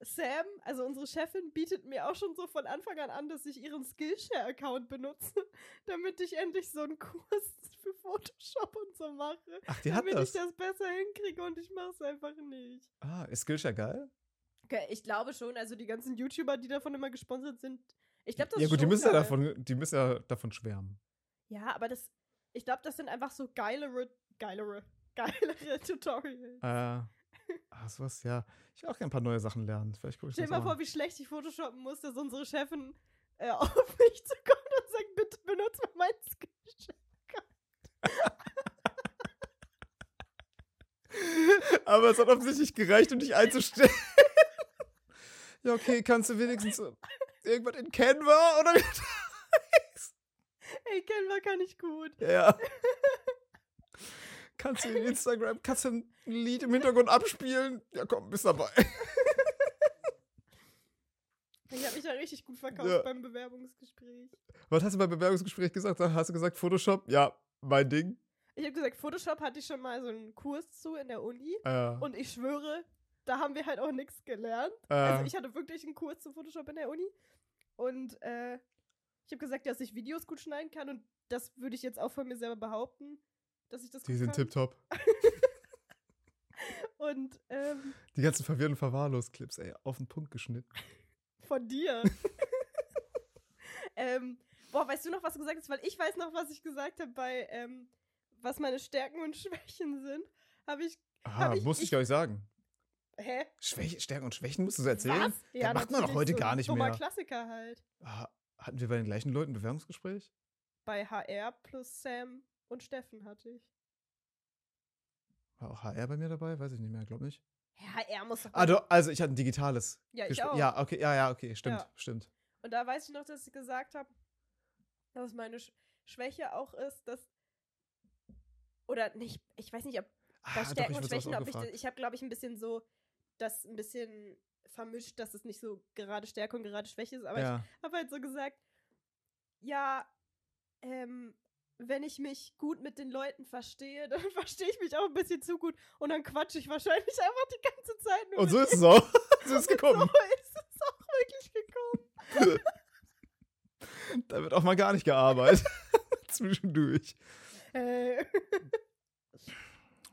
Sam, also unsere Chefin, bietet mir auch schon so von Anfang an an, dass ich ihren Skillshare-Account benutze, damit ich endlich so einen Kurs für Photoshop und so mache.
Ach, die hat
damit
das.
ich das besser hinkriege und ich mache es einfach nicht.
Ah, ist Skillshare geil?
Okay, ich glaube schon, also die ganzen YouTuber, die davon immer gesponsert sind, ich glaube, das
ja gut, die müssen ja, davon, die müssen ja davon schwärmen.
Ja, aber das, ich glaube, das sind einfach so geilere, geilere, geilere Tutorials.
Äh, ach, sowas, ja. Ich will auch gerne ein paar neue Sachen lernen. Vielleicht gucke ich
Stell dir mal vor, wie schlecht ich Photoshoppen muss, dass unsere Chefin äh, auf mich zukommt und sagt, bitte benutze mal mein Skillshare.
Aber es hat offensichtlich gereicht, um dich einzustellen. Ja, okay, kannst du wenigstens irgendwas in Canva oder?
Ey, Canva kann ich gut.
ja, ja. Kannst du in Instagram, kannst du ein Lied im Hintergrund abspielen? Ja, komm, bist dabei.
Ich habe mich da richtig gut verkauft
Ja.
beim Bewerbungsgespräch.
Was hast du beim Bewerbungsgespräch gesagt? Hast du gesagt Photoshop? Ja, mein Ding.
Ich habe gesagt, Photoshop hatte ich schon mal so einen Kurs zu in der Uni.
Äh,
Und ich schwöre, da haben wir halt auch nichts gelernt.
äh,
Also ich hatte wirklich einen Kurs zu Photoshop in der Uni. Und äh, ich habe gesagt, dass ich Videos gut schneiden kann. Und das würde ich jetzt auch von mir selber behaupten, dass ich das
die
gut
sind
kann.
tipptopp.
Und ähm,
Die ganzen verwirrenden Verwahrlos-Clips, ey, auf den Punkt geschnitten.
von dir. ähm, boah, weißt du noch, was du gesagt hast? Weil ich weiß noch, was ich gesagt habe bei, ähm, was meine Stärken und Schwächen sind. Habe ich.
Ah,
Hab ich-
muss ich,
ich-
gar nicht sagen.
Hä?
Schwäche, Stärken und Schwächen musst du so erzählen?
Was? Ja,
das macht man doch heute
so
gar nicht mehr.
Klassiker halt.
Ah, hatten wir bei den gleichen Leuten ein Bewerbungsgespräch?
Bei HR plus Sam und Steffen hatte ich.
War auch HR bei mir dabei? Weiß ich nicht mehr, glaube nicht.
HR muss doch.
Ah, doch, also ich hatte ein digitales.
Ja, ich
Gespr-
auch.
Ja, okay, ja, ja, okay, stimmt,
Ja.
stimmt.
Und da weiß ich noch, dass ich gesagt habe, dass meine Sch Schwäche auch ist, dass. Oder nicht, ich weiß nicht, ob
Ah,
bei
doch,
Stärken
ich
und Schwächen, ob ich, ich habe, glaube ich, ein bisschen so, das ein bisschen vermischt, dass es nicht so gerade Stärke und gerade Schwäche ist, aber
ja.
ich habe halt so gesagt, ja, ähm, wenn ich mich gut mit den Leuten verstehe, dann verstehe ich mich auch ein bisschen zu gut und dann quatsche ich wahrscheinlich einfach die ganze Zeit nur
Und so ist es auch. so ist es gekommen.
So ist es auch wirklich gekommen.
Da wird auch mal gar nicht gearbeitet. Zwischendurch.
Äh.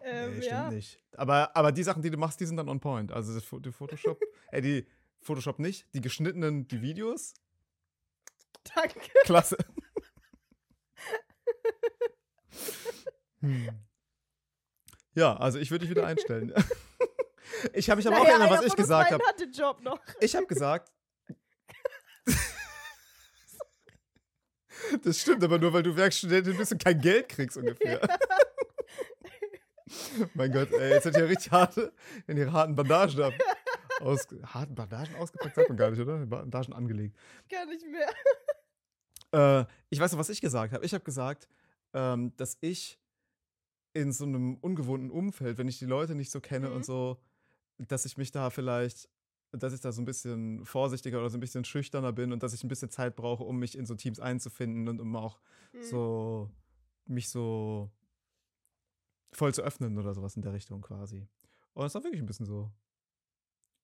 Ähm,
nee, stimmt
ja.
nicht. Aber, aber die Sachen, die du machst, die sind dann on point. Also die Photoshop, äh, die Photoshop nicht, die geschnittenen, die Videos,
Danke.
klasse. hm. Ja, also ich würde dich wieder einstellen. ich habe mich aber auch
Naja,
erinnert, was ich gesagt habe. Ich habe gesagt. Das stimmt, aber nur weil du Werkstudentin bist und kein Geld kriegst ungefähr. Mein Gott, ey, jetzt sind ja richtig harte, wenn ihre harten Bandagen da aus, harten Bandagen ausgepackt, sagt man gar nicht, oder? Bandagen angelegt.
Gar nicht mehr.
Äh, ich weiß noch, was ich gesagt habe. Ich habe gesagt, ähm, dass ich in so einem ungewohnten Umfeld, wenn ich die Leute nicht so kenne
Mhm.
und so, dass ich mich da vielleicht, dass ich da so ein bisschen vorsichtiger oder so ein bisschen schüchterner bin und dass ich ein bisschen Zeit brauche, um mich in so Teams einzufinden und um auch
Hm.
so mich so voll zu öffnen oder sowas in der Richtung quasi. Und es war wirklich ein bisschen so.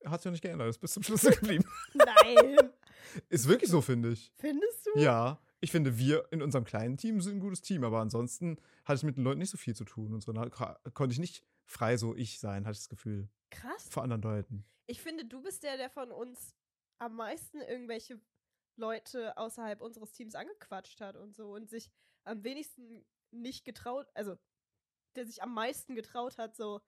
Hat sich ja nicht geändert, ist bis zum Schluss geblieben.
Nein.
Ist wirklich so, finde ich.
Findest du?
Ja, ich finde, wir in unserem kleinen Team sind ein gutes Team, aber ansonsten hatte ich mit den Leuten nicht so viel zu tun und so. Konnte ich nicht frei so ich sein, hatte ich das Gefühl.
Krass.
Vor anderen Leuten.
Ich finde, du bist der, der von uns am meisten irgendwelche Leute außerhalb unseres Teams angequatscht hat und so und sich am wenigsten nicht getraut, also der sich am meisten getraut hat, so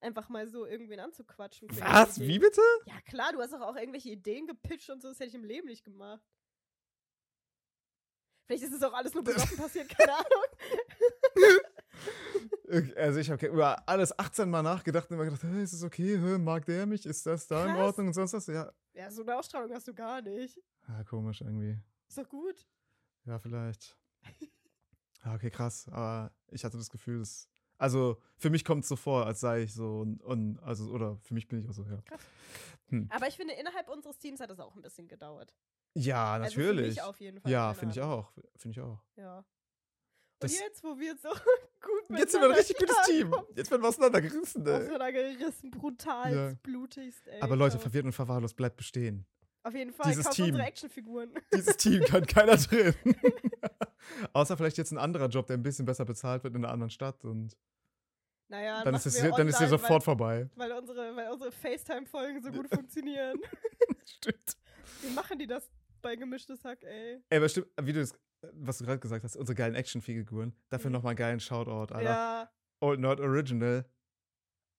einfach mal so irgendwen anzuquatschen.
Was? Wie bitte?
Ja, klar, du hast doch auch irgendwelche Ideen gepitcht und so, das hätte ich im Leben nicht gemacht. Vielleicht ist es auch alles nur besoffen passiert, keine Ahnung.
Also ich habe über alles 18 Mal nachgedacht und immer gedacht, hey, ist es okay? Mag der mich? Ist das da in
Krass.
Ordnung und sonst was? Ja.
Ja, so eine Ausstrahlung hast du gar nicht.
Ah, komisch irgendwie.
Ist doch gut.
Ja, vielleicht. Ja, okay, krass. Aber ich hatte das Gefühl, dass. Also, für mich kommt es so vor, als sei ich so und, und also, oder für mich bin ich auch so, ja.
Krass.
Hm.
Aber ich finde, innerhalb unseres Teams hat es auch ein bisschen gedauert.
Ja,
Also
natürlich.
mich auf jeden Fall.
ja, finde ich auch. Finde ich auch.
Ja. Und
Das-
jetzt, wo wir so gut
Jetzt sind wir ein richtig gutes Team. Jetzt werden wir auseinandergerissen, ey.
Auseinandergerissen, brutal,
Ja.
blutigst, ey.
Aber Leute, verwirrt und verwahrlost bleibt bestehen.
Auf jeden Fall,
dieses Team.
unsere Actionfiguren.
Dieses Team kann keiner drin. Außer vielleicht jetzt ein anderer Job, der ein bisschen besser bezahlt wird in einer anderen Stadt. Und
Naja,
dann ist, es,
wir
dann ist es
online,
sofort vorbei.
Weil, weil unsere, weil unsere FaceTime-Folgen so gut funktionieren.
Stimmt.
Wie machen die das bei gemischtes Hack, ey?
Ey, aber stimmt, wie du das, was du gerade gesagt hast, unsere geilen Actionfiguren. Dafür
Mhm.
nochmal einen geilen Shoutout, Alter.
Ja.
Old Nerd Original.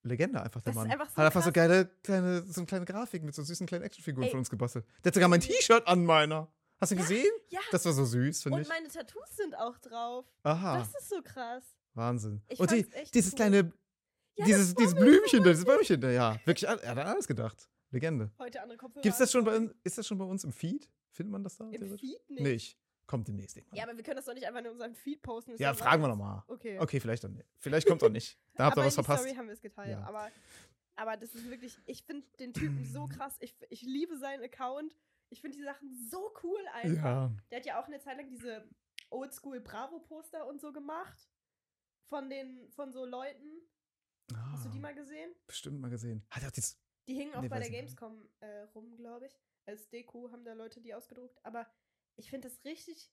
Legende einfach, der
Das ist
Mann.
einfach so
Hat einfach so
krass.
geile, kleine, so eine kleine Grafik mit so süßen kleinen Actionfiguren
Ey.
von uns gebastelt. Der hat sogar mein T-Shirt an meiner. Hast du
Ja,
gesehen?
Ja.
Das war so süß, finde
Und
ich.
meine Tattoos sind auch drauf.
Aha,
Das ist so krass.
Wahnsinn.
Ich
Und die, dieses
cool.
kleine,
Ja,
dieses,
das
dieses Blümchen da, dieses Bäumchen da, ja. Wirklich, er hat an alles gedacht. Legende.
Heute andere Kopfhörer.
Gibt's das schon bei ist das schon bei uns im Feed? Findet man das da?
Im? Feed nicht.
Nicht. Kommt demnächst irgendwann.
Ja, aber wir können das doch nicht einfach in unserem Feed posten.
Ja,
doch
fragen wir nochmal.
Okay.
Okay, vielleicht dann nicht. Vielleicht kommt auch nicht. Da habt ihr was verpasst.
Story haben wir es geteilt.
Ja.
Aber, aber das ist wirklich, ich finde den Typen so krass. Ich, ich liebe seinen Account. Ich finde die Sachen so cool einfach.
Ja.
Der hat ja auch eine Zeit lang diese Oldschool Bravo-Poster und so gemacht. Von den, von so Leuten. Hast du die
Ah,
mal gesehen?
Bestimmt mal gesehen. Hat er dieses.
Die hingen auch
Nee,
bei der
ich.
Gamescom äh, rum, glaube ich. Als Deko haben da Leute die ausgedruckt. Aber ich finde das richtig,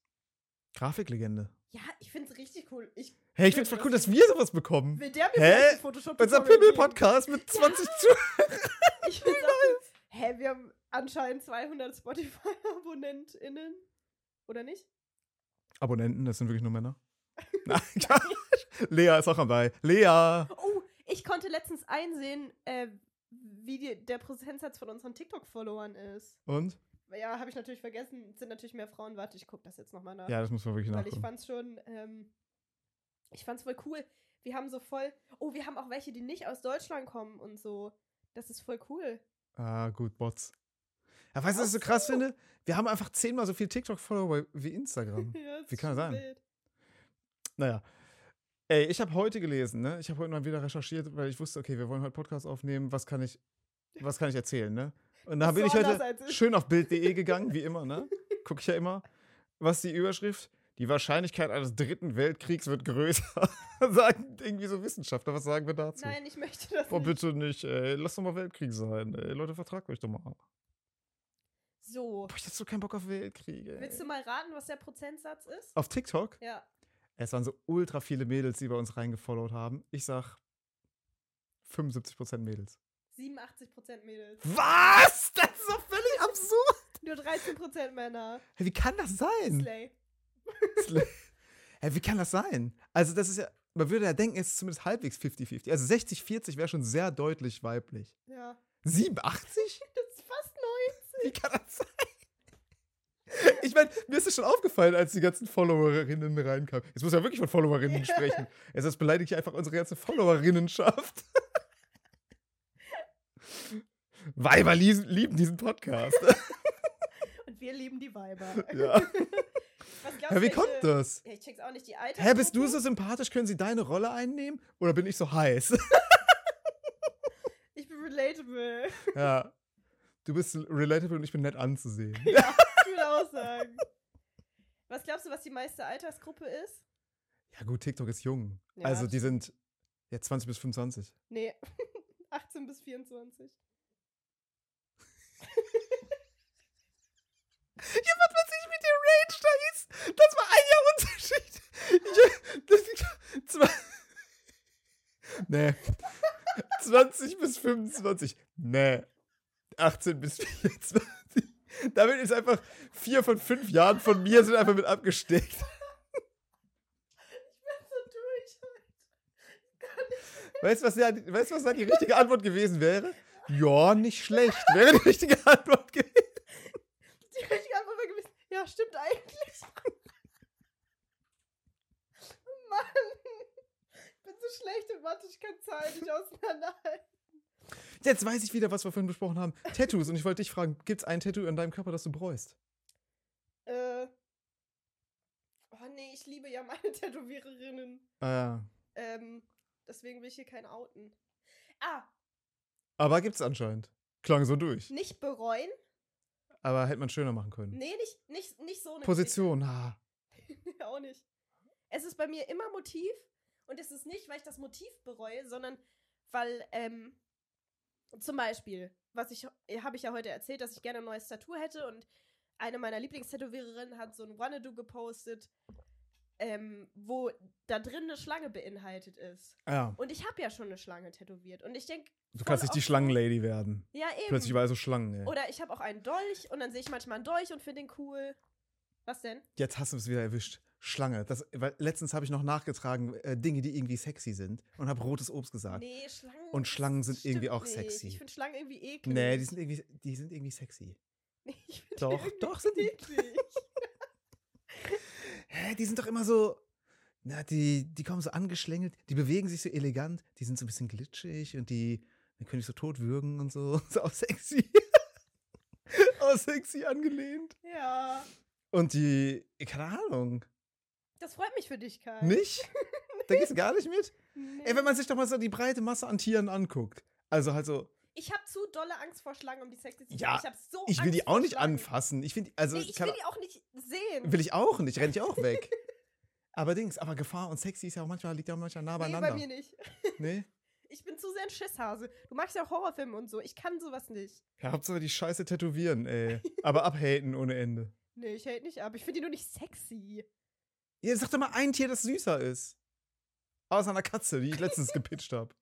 Grafiklegende.
ja, ich finde es richtig cool. Ich
Hey, ich find's voll cool, dass wir sowas bekommen.
will der mir
Hä?
Photoshop
Unser
Tutorial geben.
Pimmel-Podcast mit 20 zu.
Ich find's auch cool. Hä, wir haben anscheinend 200 Spotify-AbonnentInnen. Oder nicht?
Abonnenten, das sind wirklich nur Männer. Nein, Lea ist auch dabei. Lea!
Oh, ich konnte letztens einsehen, äh, wie die, der Prozentsatz von unseren TikTok-Followern ist.
Und?
Ja, habe ich natürlich vergessen. Es sind natürlich mehr Frauen. Warte, ich gucke das jetzt nochmal nach.
Ja, das muss man wirklich
Weil ich
nachgucken.
fand's schon, ähm, ich fand's voll cool. Wir haben so voll, oh, wir haben auch welche, die nicht aus Deutschland kommen und so. Das ist voll cool.
Ah, gut, Bots. Ja, weißt du, was ich so krass
so.
finde? Wir haben einfach zehnmal so viel TikTok-Follower wie Instagram.
Ja,
Wie kann das sein?
wild.
Naja. Ey, ich habe heute gelesen, ne? Ich habe heute mal wieder recherchiert, weil ich wusste, okay, wir wollen heute Podcast aufnehmen. Was kann ich, was kann ich erzählen, ne? Und da bin
so
ich heute schön auf Bild.de gegangen, wie immer, ne? Gucke ich ja immer. Was die Überschrift? Die Wahrscheinlichkeit eines dritten Weltkriegs wird größer. sagen irgendwie so Wissenschaftler. Was sagen wir dazu?
Nein, ich möchte das
Boah,
nicht.
bitte nicht, ey. Lass doch mal Weltkrieg sein. Ey. Leute, vertragt euch doch mal.
So.
Boah, ich hab so keinen Bock auf Weltkrieg, ey.
Willst du mal raten, was der Prozentsatz ist?
Auf TikTok?
Ja.
Es waren so ultra viele Mädels, die bei uns reingefollowt haben. Ich sag 75% Mädels.
87% Mädels.
Was? Das ist doch völlig absurd.
Nur 13% Männer.
Hey, wie kann das sein?
Slay.
Sla- Hä, wie kann das sein? Also, das ist ja, man würde ja denken, es ist zumindest halbwegs 50-50. Also 60-40 wäre schon sehr deutlich weiblich.
Ja.
87?
Das ist
Wie kann das sein? Ich meine, mir ist es schon aufgefallen, als die ganzen Followerinnen reinkamen. Jetzt muss ja wirklich von Followerinnen
Ja.
sprechen. Also das beleidigt ja einfach unsere ganze Followerinnenschaft. Weiber lieben, diesen Podcast.
9. Und wir lieben die Weiber.
ja. Ja, wie
welche-
kommt das?
Ja, ich check's auch nicht. Die Alter.
Hä, bist du so sympathisch? Können sie deine Rolle einnehmen? Oder bin ich so heiß?
Ich bin relatable.
ja. Du bist relatable und ich bin nett anzusehen.
ja, ich würde auch sagen. Was glaubst du, was die meiste Altersgruppe ist?
Ja, gut, TikTok ist jung.
Ja,
also, die sind ja 20 bis 25.
Nee. 18 bis 24.
Ja, was ich mit dem Range da ist? Das war ein Jahr Unterschied. Ich, das, zwei, nee. 20 bis 25. Nee. 18 bis 24. Damit ist einfach vier von fünf Jahren von mir sind einfach mit abgesteckt.
Ich bin so durch heute.
Weißt du, was, da- weißt, was da die richtige Antwort gewesen wäre? Ja, nicht schlecht. Wäre die richtige Antwort gewesen.
Die richtige Antwort wäre gewesen. Ja, stimmt eigentlich. Mann. Ich bin so schlecht in Mathe, ich kann Zahlen nicht auseinanderhalten.
Jetzt weiß ich wieder, was wir vorhin besprochen haben. Tattoos. Und ich wollte dich fragen, gibt es ein Tattoo an deinem Körper, das du bereust?
Äh. Oh nee, ich liebe ja meine Tätowiererinnen.
Ah, ja.
Ähm, deswegen will ich hier kein outen. Ah,
Aber gibt's anscheinend. Klang so durch.
nicht bereuen.
Aber hätte man schöner machen können.
Nee, nicht, nicht, nicht so eine
Position, ha.
Geschichte. auch nicht. Es ist bei mir immer Motiv und es ist nicht, weil ich das Motiv bereue, sondern weil, ähm, zum Beispiel, was ich, habe ich ja heute erzählt, dass ich gerne ein neues Tattoo hätte und eine meiner Lieblingstätowiererinnen hat so ein Wanna-Do gepostet, ähm, wo da drin eine Schlange beinhaltet ist.
Ja.
Und ich habe ja schon eine Schlange tätowiert und ich denke,
Du kannst nicht die Schlangenlady werden.
ja eben.
Plötzlich überall so Schlangen, ey.
Oder ich habe auch einen Dolch und dann sehe ich manchmal einen Dolch und finde den cool. Was denn?
Jetzt hast du es wieder erwischt. Schlange. Das, weil letztens habe ich noch nachgetragen, äh, Dinge, die irgendwie sexy sind. Und habe rotes Obst gesagt.
Nee, Schlangen.
Und Schlangen sind irgendwie auch
nicht.
sexy.
Ich finde Schlangen irgendwie eklig.
Nee, die sind irgendwie, die sind irgendwie sexy.
Ich
Doch, doch sind die.
eklig.
Hä, die sind doch immer so. Na, die, die kommen so angeschlängelt, die bewegen sich so elegant, die sind so ein bisschen glitschig und die dann können ich so tot würgen und so. Ist auch sexy. auch sexy angelehnt.
ja.
Und die, keine Ahnung,
Das freut mich für dich, Kai.
nicht? Da gehst du gar nicht mit?
Nee.
Ey, wenn man sich doch mal so die breite Masse an Tieren anguckt. Also halt so,
ich habe zu dolle Angst vor Schlangen, um die sexy zu
Ja,
finden. Ich habe so
ich will
Angst
die auch nicht
Schlangen.
anfassen. Ich finde, also,
Nee, ich
keine-
will die auch nicht sehen.
will ich auch nicht, renn ich auch weg. aber Dings, aber Gefahr und sexy ist ja auch manchmal, liegt ja auch manchmal nah
nee,
beieinander.
bei mir nicht.
Nee?
Ich bin zu sehr ein Schisshase. Du magst ja auch Horrorfilme und so. Ich kann sowas nicht.
Ja, Hauptsache die Scheiße tätowieren, ey. Aber abhaten ohne Ende.
Nee, ich hält nicht ab. Ich finde die nur nicht sexy.
Ihr sagt doch mal ein Tier, das süßer ist. Außer einer Katze, die ich letztens gepitcht habe.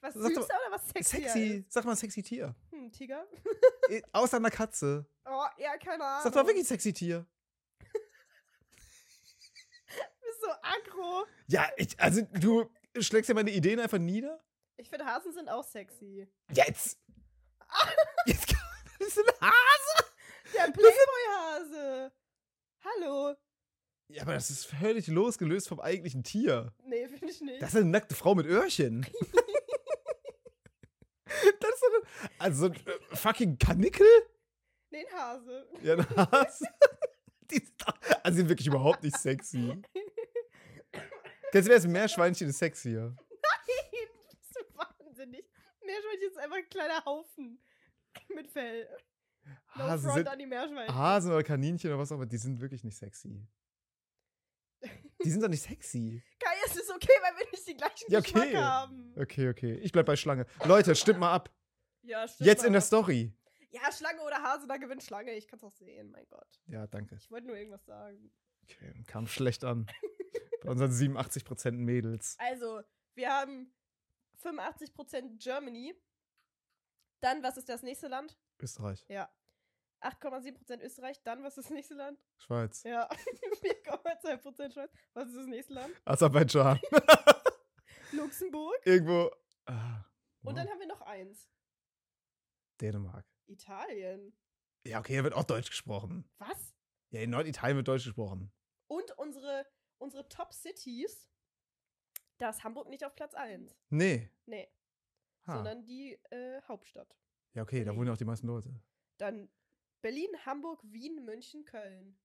Was
Sag
süßer oder was sexy?
Sexy, sag mal sexy Tier.
Hm, Tiger?
Außer einer Katze.
Oh, ja, keine Ahnung.
Sag doch wirklich sexy Tier.
Du bist so aggro.
Ja, ich, also du schlägst ja meine Ideen einfach nieder.
Ich finde, Hasen sind auch sexy.
Jetzt! Jetzt bist du ein Hase?
Der Playboy-Hase. Hallo.
Ja, aber das ist völlig losgelöst vom eigentlichen Tier.
Nee, finde ich nicht.
Das ist eine nackte Frau mit Öhrchen. das ist so eine, also äh, fucking Kanickel?
nee, ein Hase.
Ja, ein Hase. Die sind, also die sind wirklich überhaupt nicht sexy. Kennst du ist Meerschweinchen ist sexier?
Nein, bist du wahnsinnig. Meerschweinchen ist einfach ein kleiner Haufen mit Fell. No
Hasen
front
sind
an die Meerschweinchen.
Hasen oder Kaninchen oder was auch immer, die sind wirklich nicht sexy. Die sind doch nicht sexy.
Kai, es ist okay, weil wir nicht die gleichen
Ja,
Geschmack
okay.
haben.
Okay, okay. Ich bleib bei Schlange. Leute, stimmt mal ab.
Ja, stimmt.
Jetzt in der Story.
Ja, Schlange oder Hase, da gewinnt Schlange. Ich kann's auch sehen, mein Gott.
Ja, danke.
Ich wollte nur irgendwas sagen.
Okay, kam schlecht an. bei unseren 87% Mädels.
Also, wir haben 85% Germany. Dann, was ist das nächste Land?
Österreich,
Ja. 8,7% Österreich. Dann, was ist das nächste Land?
Schweiz,
Ja. 4,2% Schweiz. Was ist das nächste Land?
Aserbaidschan.
Luxemburg.
Irgendwo. Ah,
Und
wow.
dann haben wir noch eins.
Dänemark.
Italien.
Ja, okay, da wird auch Deutsch gesprochen.
Was?
Ja, in Norditalien wird Deutsch gesprochen.
Und unsere, unsere Top Cities. Da ist Hamburg nicht auf Platz 1.
Nee.
Nee.
Ha.
Sondern die äh, Hauptstadt.
Ja, okay, da wohnen ja auch die meisten Leute.
Dann Berlin, Hamburg, Wien, München, Köln.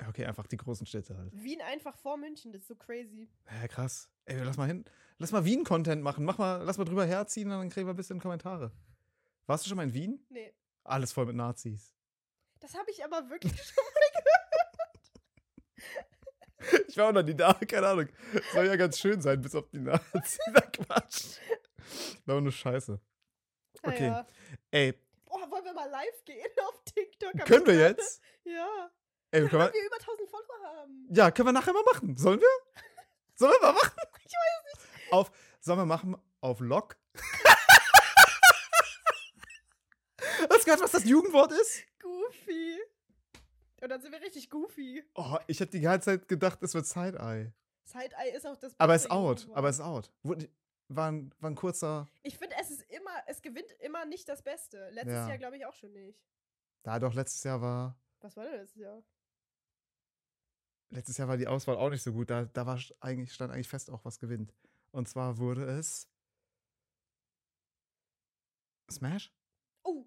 Ja, Okay, einfach die großen Städte halt.
Wien einfach vor München, das ist so crazy.
Ja, krass. Ey, lass mal hin. Lass mal Wien-Content machen. Mach mal, lass mal drüber herziehen und dann kriegen wir ein bisschen Kommentare. Warst du schon mal in Wien?
Nee.
Alles voll mit Nazis.
Das habe ich aber wirklich schon
Ich war auch noch nie da, keine Ahnung. Soll ja ganz schön sein, bis auf die Nazis. Na Quatsch. War nur Scheiße.
mal.
Okay.
Naja.
Ey,
Boah, wollen wir mal live gehen auf TikTok?
Können wir
gerade-
jetzt?
Ja.
Ey, können wir,
wir über 1000 Follower haben.
ja, können wir nachher mal machen. Sollen wir? Sollen wir mal machen?
Ich weiß
nicht. Auf, sollen wir machen auf Lock? Hast du gehört, was das Jugendwort ist?
Goofy. Und dann sind wir richtig goofy.
Oh, ich habe die ganze Zeit gedacht, es wird Side-Eye.
Side-Eye ist auch das
Aber
beste
ist out.
Jugendwort.
Aber ist out. War, ein, war ein kurzer.
Ich finde, es ist immer, es gewinnt immer nicht das Beste. Letztes
Ja.
Jahr glaube ich auch schon nicht.
Da doch letztes Jahr war.
Was war denn letztes Jahr?
Letztes Jahr war die Auswahl auch nicht so gut. Da, da war eigentlich, stand eigentlich fest auch, was gewinnt. Und zwar wurde es. Smash?
Oh,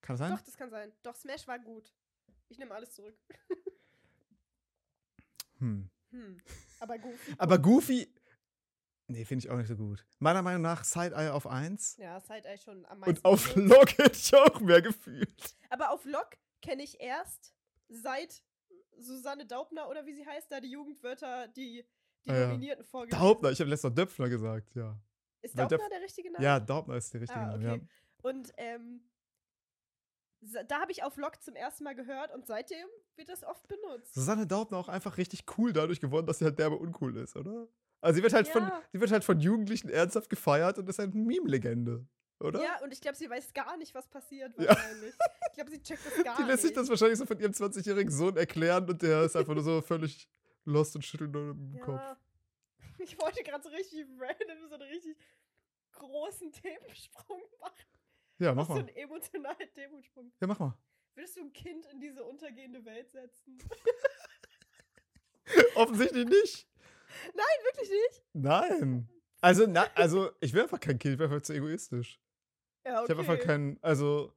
Kann das sein?
doch, das kann sein. Doch, Smash war gut. Ich nehme alles zurück.
Hm.
Hm. Aber Goofy.
Aber Goofy. Nee, finde ich auch nicht so gut. Meiner Meinung nach Side-Eye auf 1.
ja, Side-Eye schon am meisten.
Und auf. Lock hätte ich auch mehr gefühlt.
Aber auf Lock kenne ich erst seit Susanne Daubner oder wie sie heißt, da die Jugendwörter, die, die
Ah, ja.
Nominierten vorgelesen
Daubner, ich habe letztes Mal Döpfner gesagt, ja.
Ist Daubner der richtige Name?
Ja, Daubner ist der richtige
Ah,
Name.
okay. Und ähm, da habe ich auf Lock zum ersten Mal gehört und seitdem wird das oft benutzt.
Susanne Daubner auch einfach richtig cool dadurch geworden, dass sie halt derbe uncool ist, oder? Also sie wird halt, von,
Ja.
sie wird halt von Jugendlichen ernsthaft gefeiert und ist halt eine Meme-Legende, oder?
Ja, und ich glaube, sie weiß gar nicht, was passiert
Ja.
wahrscheinlich. Ich glaube, sie checkt das gar
Die lässt sich
nicht.
das wahrscheinlich so von ihrem 20-jährigen Sohn erklären und der ist einfach nur so völlig lost und schüttelt nur im Kopf.
ja. Ich wollte gerade so richtig random, so einen richtig großen Themensprung machen.
Ja, mach
so
mal.
einen emotionalen Themensprung.
Ja, mach mal.
Würdest du ein Kind in diese untergehende Welt setzen?
Offensichtlich nicht.
Wirklich nicht?
Nein. Also, na, also ich will einfach kein Kind, ich bin einfach zu egoistisch.
Ja, okay.
Ich habe einfach keinen, also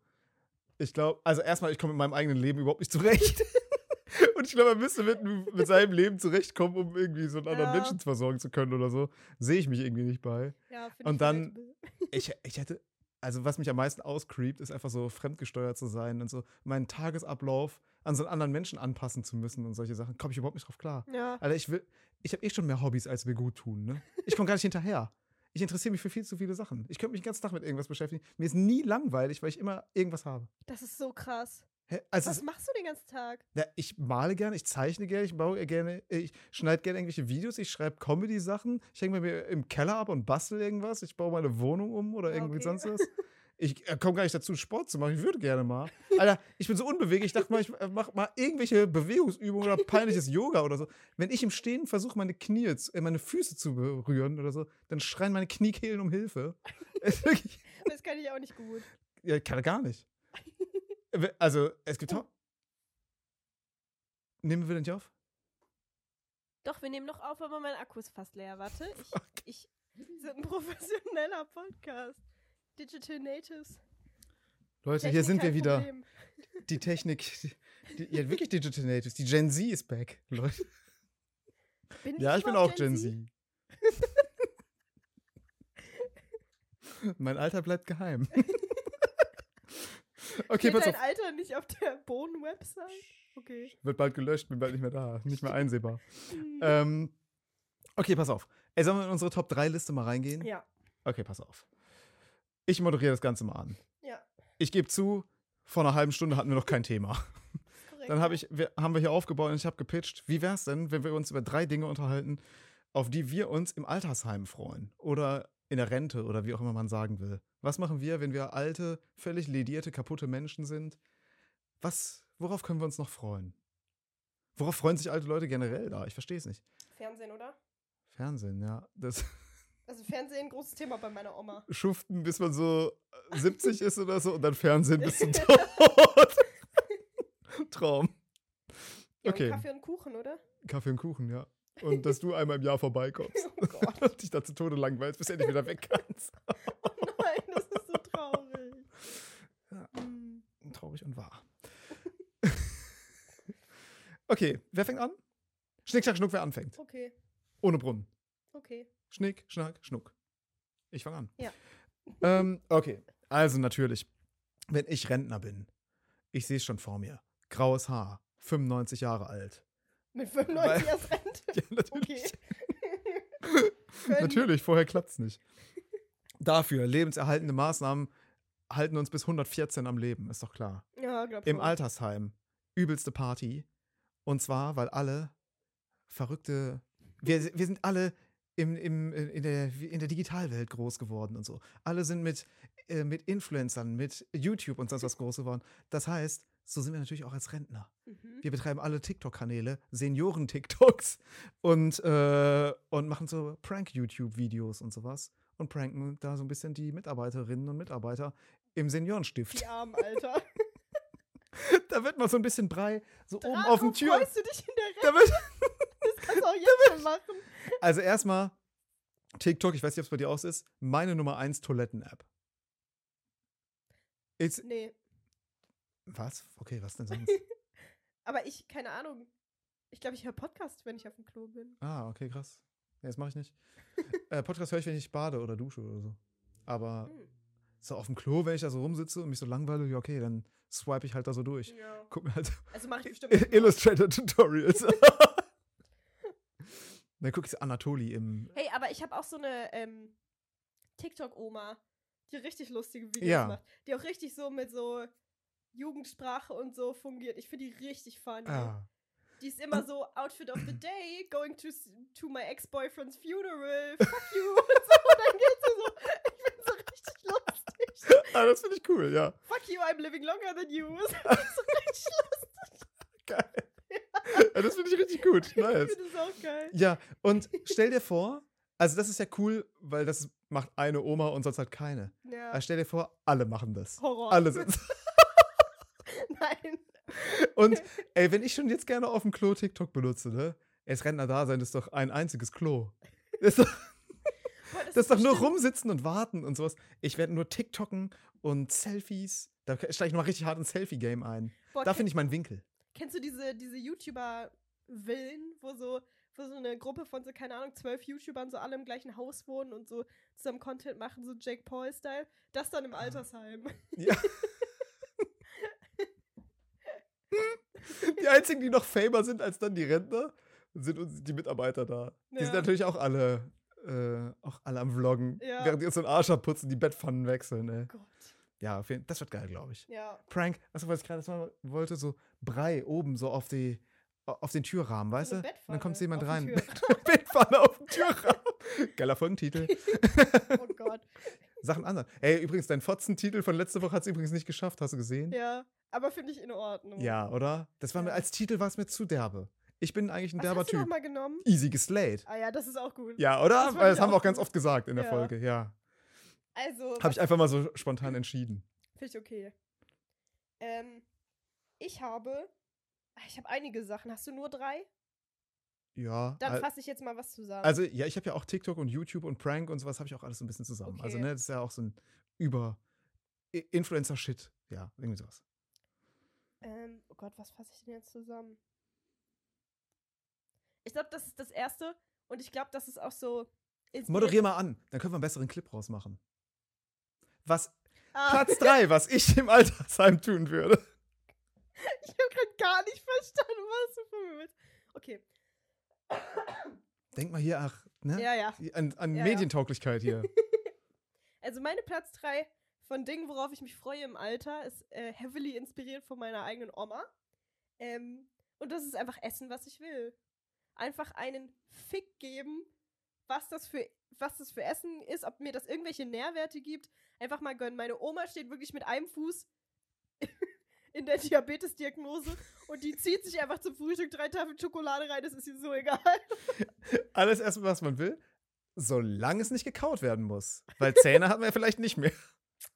ich glaube, also erstmal, ich komme mit meinem eigenen Leben überhaupt nicht zurecht. Und ich glaube, er müsste mit, mit seinem Leben zurechtkommen, um irgendwie so einen anderen
Ja.
Menschen versorgen zu können oder so. Sehe ich mich irgendwie nicht bei.
Ja,
Und
ich
dann-. Ich, ich hätte, also was mich am meisten auscreept, ist einfach so fremdgesteuert zu sein und so meinen Tagesablauf an so einen anderen Menschen anpassen zu müssen und solche Sachen. Komme ich überhaupt nicht drauf klar.
Ja.
Alter, ich will, ich habe eh schon mehr Hobbys, als mir gut tun, ne? Ich komme gar nicht hinterher. Ich interessiere mich für viel zu viele Sachen. Ich könnte mich den ganzen Tag mit irgendwas beschäftigen. Mir ist nie langweilig, weil ich immer irgendwas habe.
Das ist so krass.
Hä? Also
Was
es,
machst du den ganzen Tag?
ja, ich male gerne, ich zeichne gerne, ich baue gerne, ich schneide gerne irgendwelche Videos, ich schreibe Comedy-Sachen, ich hänge mir im Keller ab und bastel irgendwas, ich baue meine Wohnung um oder irgendwie
okay.
sonst was. Ich äh, komme gar nicht dazu, Sport zu machen. Ich würde gerne mal. Alter, ich bin so unbeweglich. Ich dachte mal, ich äh, mache mal irgendwelche Bewegungsübungen oder peinliches Yoga oder so. Wenn ich im Stehen versuche, meine Knie, äh, meine Füße zu berühren oder so, dann schreien meine Kniekehlen um Hilfe.
Das kann ich auch nicht gut.
ja, kann er gar nicht. Also, es gibt auch. Nehmen wir den nicht auf?
Doch, wir nehmen noch auf, aber mein Akku ist fast leer. Warte, ich, ich wir sind ein professioneller Podcast. Digital Natives.
Leute,
Technik
hier sind wir wieder.
Problem.
Die Technik. Die, die, ja, wirklich Digital Natives. Die Gen Z ist back, Leute.
Bin
Ja, ich bin auch Gen Z. mein Alter bleibt geheim. okay,
Steht
pass
dein
auf.
Alter nicht auf der Bohnen-Website? Okay.
Wird bald gelöscht, bin bald nicht mehr da. Nicht mehr einsehbar.
Hm.
Ähm, Okay, pass auf. Ey, sollen wir in unsere Top 3 Liste mal reingehen?
Ja.
Okay, pass auf. Ich moderiere das Ganze mal an.
Ja.
Ich gebe zu, vor einer halben Stunde hatten wir noch kein Thema.
Korrekt.
Dann hab ich, wir, haben wir hier aufgebaut und ich habe gepitcht, wie wäre es denn, wenn wir uns über drei Dinge unterhalten, auf die wir uns im Altersheim freuen oder in der Rente oder wie auch immer man sagen will. Was machen wir, wenn wir alte, völlig ledierte, kaputte Menschen sind? Was, worauf können wir uns noch freuen? Worauf freuen sich alte Leute generell da? Ich verstehe es nicht.
Fernsehen, oder?
Fernsehen, ja. Das
Also Fernsehen, großes Thema bei meiner Oma.
Schuften, bis man so 70 ist oder so und dann Fernsehen bis zum Tod. Traum.
Ja,
Okay.
Kaffee und Kuchen, oder?
Kaffee und Kuchen, ja. Und dass du einmal im Jahr vorbeikommst
Oh Gott.
und dich da zu Tode langweilst, bis du endlich wieder weg kannst.
Oh nein, das ist so traurig.
Ja.
Hm.
Traurig und wahr. okay, wer fängt an? Schnick, Schnack, Schnuck, wer anfängt?
Okay,
Ohne Brunnen.
okay.
Schnick, Schnack, Schnuck. Ich fange an.
Ja.
Ähm, okay, also natürlich, wenn ich Rentner bin, ich sehe es schon vor mir. Graues Haar, 95 Jahre alt.
Mit 95 erst Rente.
Ja, natürlich.
Okay.
Natürlich, vorher klappt's nicht. Dafür, lebenserhaltende Maßnahmen halten uns bis 114 am Leben, ist doch klar.
Ja, glaub
Im
schon.
Altersheim, übelste Party. Und zwar, weil alle verrückte, wir, wir sind alle im, im, in, der, in der Digitalwelt groß geworden und so. Alle sind mit, äh, mit Influencern, mit YouTube und sonst was groß geworden. Das heißt, so sind wir natürlich auch als Rentner.
Mhm.
Wir betreiben alle TikTok-Kanäle, Senioren-TikToks und, äh, und machen so Prank-YouTube-Videos und sowas. Und pranken da so ein bisschen die Mitarbeiterinnen und Mitarbeiter im Seniorenstift.
Die armen Alter.
Da wird mal so ein bisschen Brei so oben
Darauf
auf dem Tür.
freust du dich in der Rente?
Da wird,
kannst auch jetzt schon machen.
also erstmal TikTok, ich weiß nicht, ob es bei dir auch so ist, meine Nummer 1 Toiletten-App.
Nee,
was? Okay, was denn sonst?
aber ich, keine Ahnung. Ich glaube, ich höre Podcast, wenn ich auf dem Klo bin.
ah, okay, krass. Nee, das mache ich nicht. äh, Podcast höre ich, wenn ich bade oder dusche oder so. Aber
Hm.
so auf dem Klo, wenn ich da so rumsitze und mich so langweile, ja, okay, dann swipe ich halt da so durch.
Ja.
Guck mir halt
Also mache ich bestimmt. auch.
Illustrator-Tutorials. Dann gucke ich Anatoli im.
Hey, aber ich habe auch so eine ähm, TikTok-Oma, die richtig lustige Videos
Ja.
macht. Die auch richtig so mit so Jugendsprache und so fungiert. Ich finde die richtig funny.
Ah.
Die ist immer so Outfit of the Day, going to, to my ex-boyfriend's funeral, fuck you und so. Und dann geht sie so, ich bin so richtig lustig.
ah, das finde ich cool, ja.
Fuck you, I'm living longer than you. Das ist so richtig lustig.
Geil. Das finde ich richtig gut.
Ich
Nice.
finde das auch geil.
Ja, und stell dir vor, also das ist ja cool, weil das macht eine Oma und sonst halt keine.
Ja.
Aber stell dir vor, alle machen das.
Horror.
Alle sind.
Nein.
Und ey, wenn ich schon jetzt gerne auf dem Klo TikTok benutze, ne? Es Rentner da sein ist doch ein einziges Klo. Das ist doch, das ist doch nur rumsitzen und warten und sowas. Ich werde nur TikToken und Selfies. Da steige ich noch mal richtig hart ins Selfie-Game ein.
Boah,
Da finde ich meinen Winkel.
Kennst du diese, diese YouTuber-Villen, wo so, wo so eine Gruppe von so, keine Ahnung, zwölf YouTubern so alle im gleichen Haus wohnen und so zusammen Content machen, so Jake Paul-Style? Das dann
Ah.
im Altersheim.
Ja. die einzigen, die noch famer sind als dann die Rentner, sind uns die Mitarbeiter da. Die sind
Ja.
natürlich auch alle, äh, auch alle am Vloggen,
Ja.
während die uns so den Arsch abputzen, die Bettpfannen wechseln. Ey.
Gott.
Ja, auf jeden- das wird geil, glaube ich.
Ja.
Prank, achso, was ich gerade sagen wollte, so Brei oben so auf die auf den Türrahmen, weißt
So
du? dann kommt jemand rein. Bettpfanne auf dem Türrahmen. Geiler Folgentitel.
Oh Gott.
Sachen anders. Ey, übrigens, dein Fotzen-Titel von letzter Woche hat es übrigens nicht geschafft, hast du gesehen?
Ja. Aber finde ich in Ordnung.
Ja, oder? Das war mir als Titel war es mir zu derbe. Ich bin eigentlich ein
Was
derber
hast du
Typ.
noch mal genommen?
Easy geslayed.
Ah ja, das ist auch gut.
Ja, oder?
Das
Weil das haben wir
auch
ganz oft gesagt in der
Ja.
Folge, ja.
Also,
Habe ich einfach mal so spontan entschieden.
Finde ich okay. Ähm, ich habe. ah, Ich habe einige Sachen. Hast du nur drei?
Ja.
Dann fasse ich jetzt mal was zusammen.
also, ja, ich habe ja auch TikTok und YouTube und Prank und sowas habe ich auch alles so ein bisschen zusammen. Also,
Okay.
ne, das ist ja auch so ein über Influencer-Shit. Ja, irgendwie sowas.
ähm, oh Gott, was fasse ich denn jetzt zusammen? Ich glaube, das ist das erste. Und ich glaube, das ist auch so.
Moderier mal an, dann können wir einen besseren Clip rausmachen. Was
Ah,
Platz 3, was ich im Altersheim tun würde.
ich habe gerade gar nicht verstanden, was du von mir willst. Okay.
Denk mal hier, ach, ne?
Ja, ja.
An, an
Ja, ja.
Medientauglichkeit hier.
Also meine Platz 3 von Dingen, worauf ich mich freue im Alter, ist äh, heavily inspiriert von meiner eigenen Oma. Ähm, und das ist einfach Essen, was ich will. Einfach einen Fick geben, was das für was das für Essen ist, ob mir das irgendwelche Nährwerte gibt. Einfach mal gönnen. Meine Oma steht wirklich mit einem Fuß in der Diabetesdiagnose und die zieht sich einfach zum Frühstück drei Tafeln Schokolade rein. Das ist ihr so egal.
Alles essen, was man will, solange es nicht gekaut werden muss. Weil Zähne hat man ja vielleicht nicht mehr.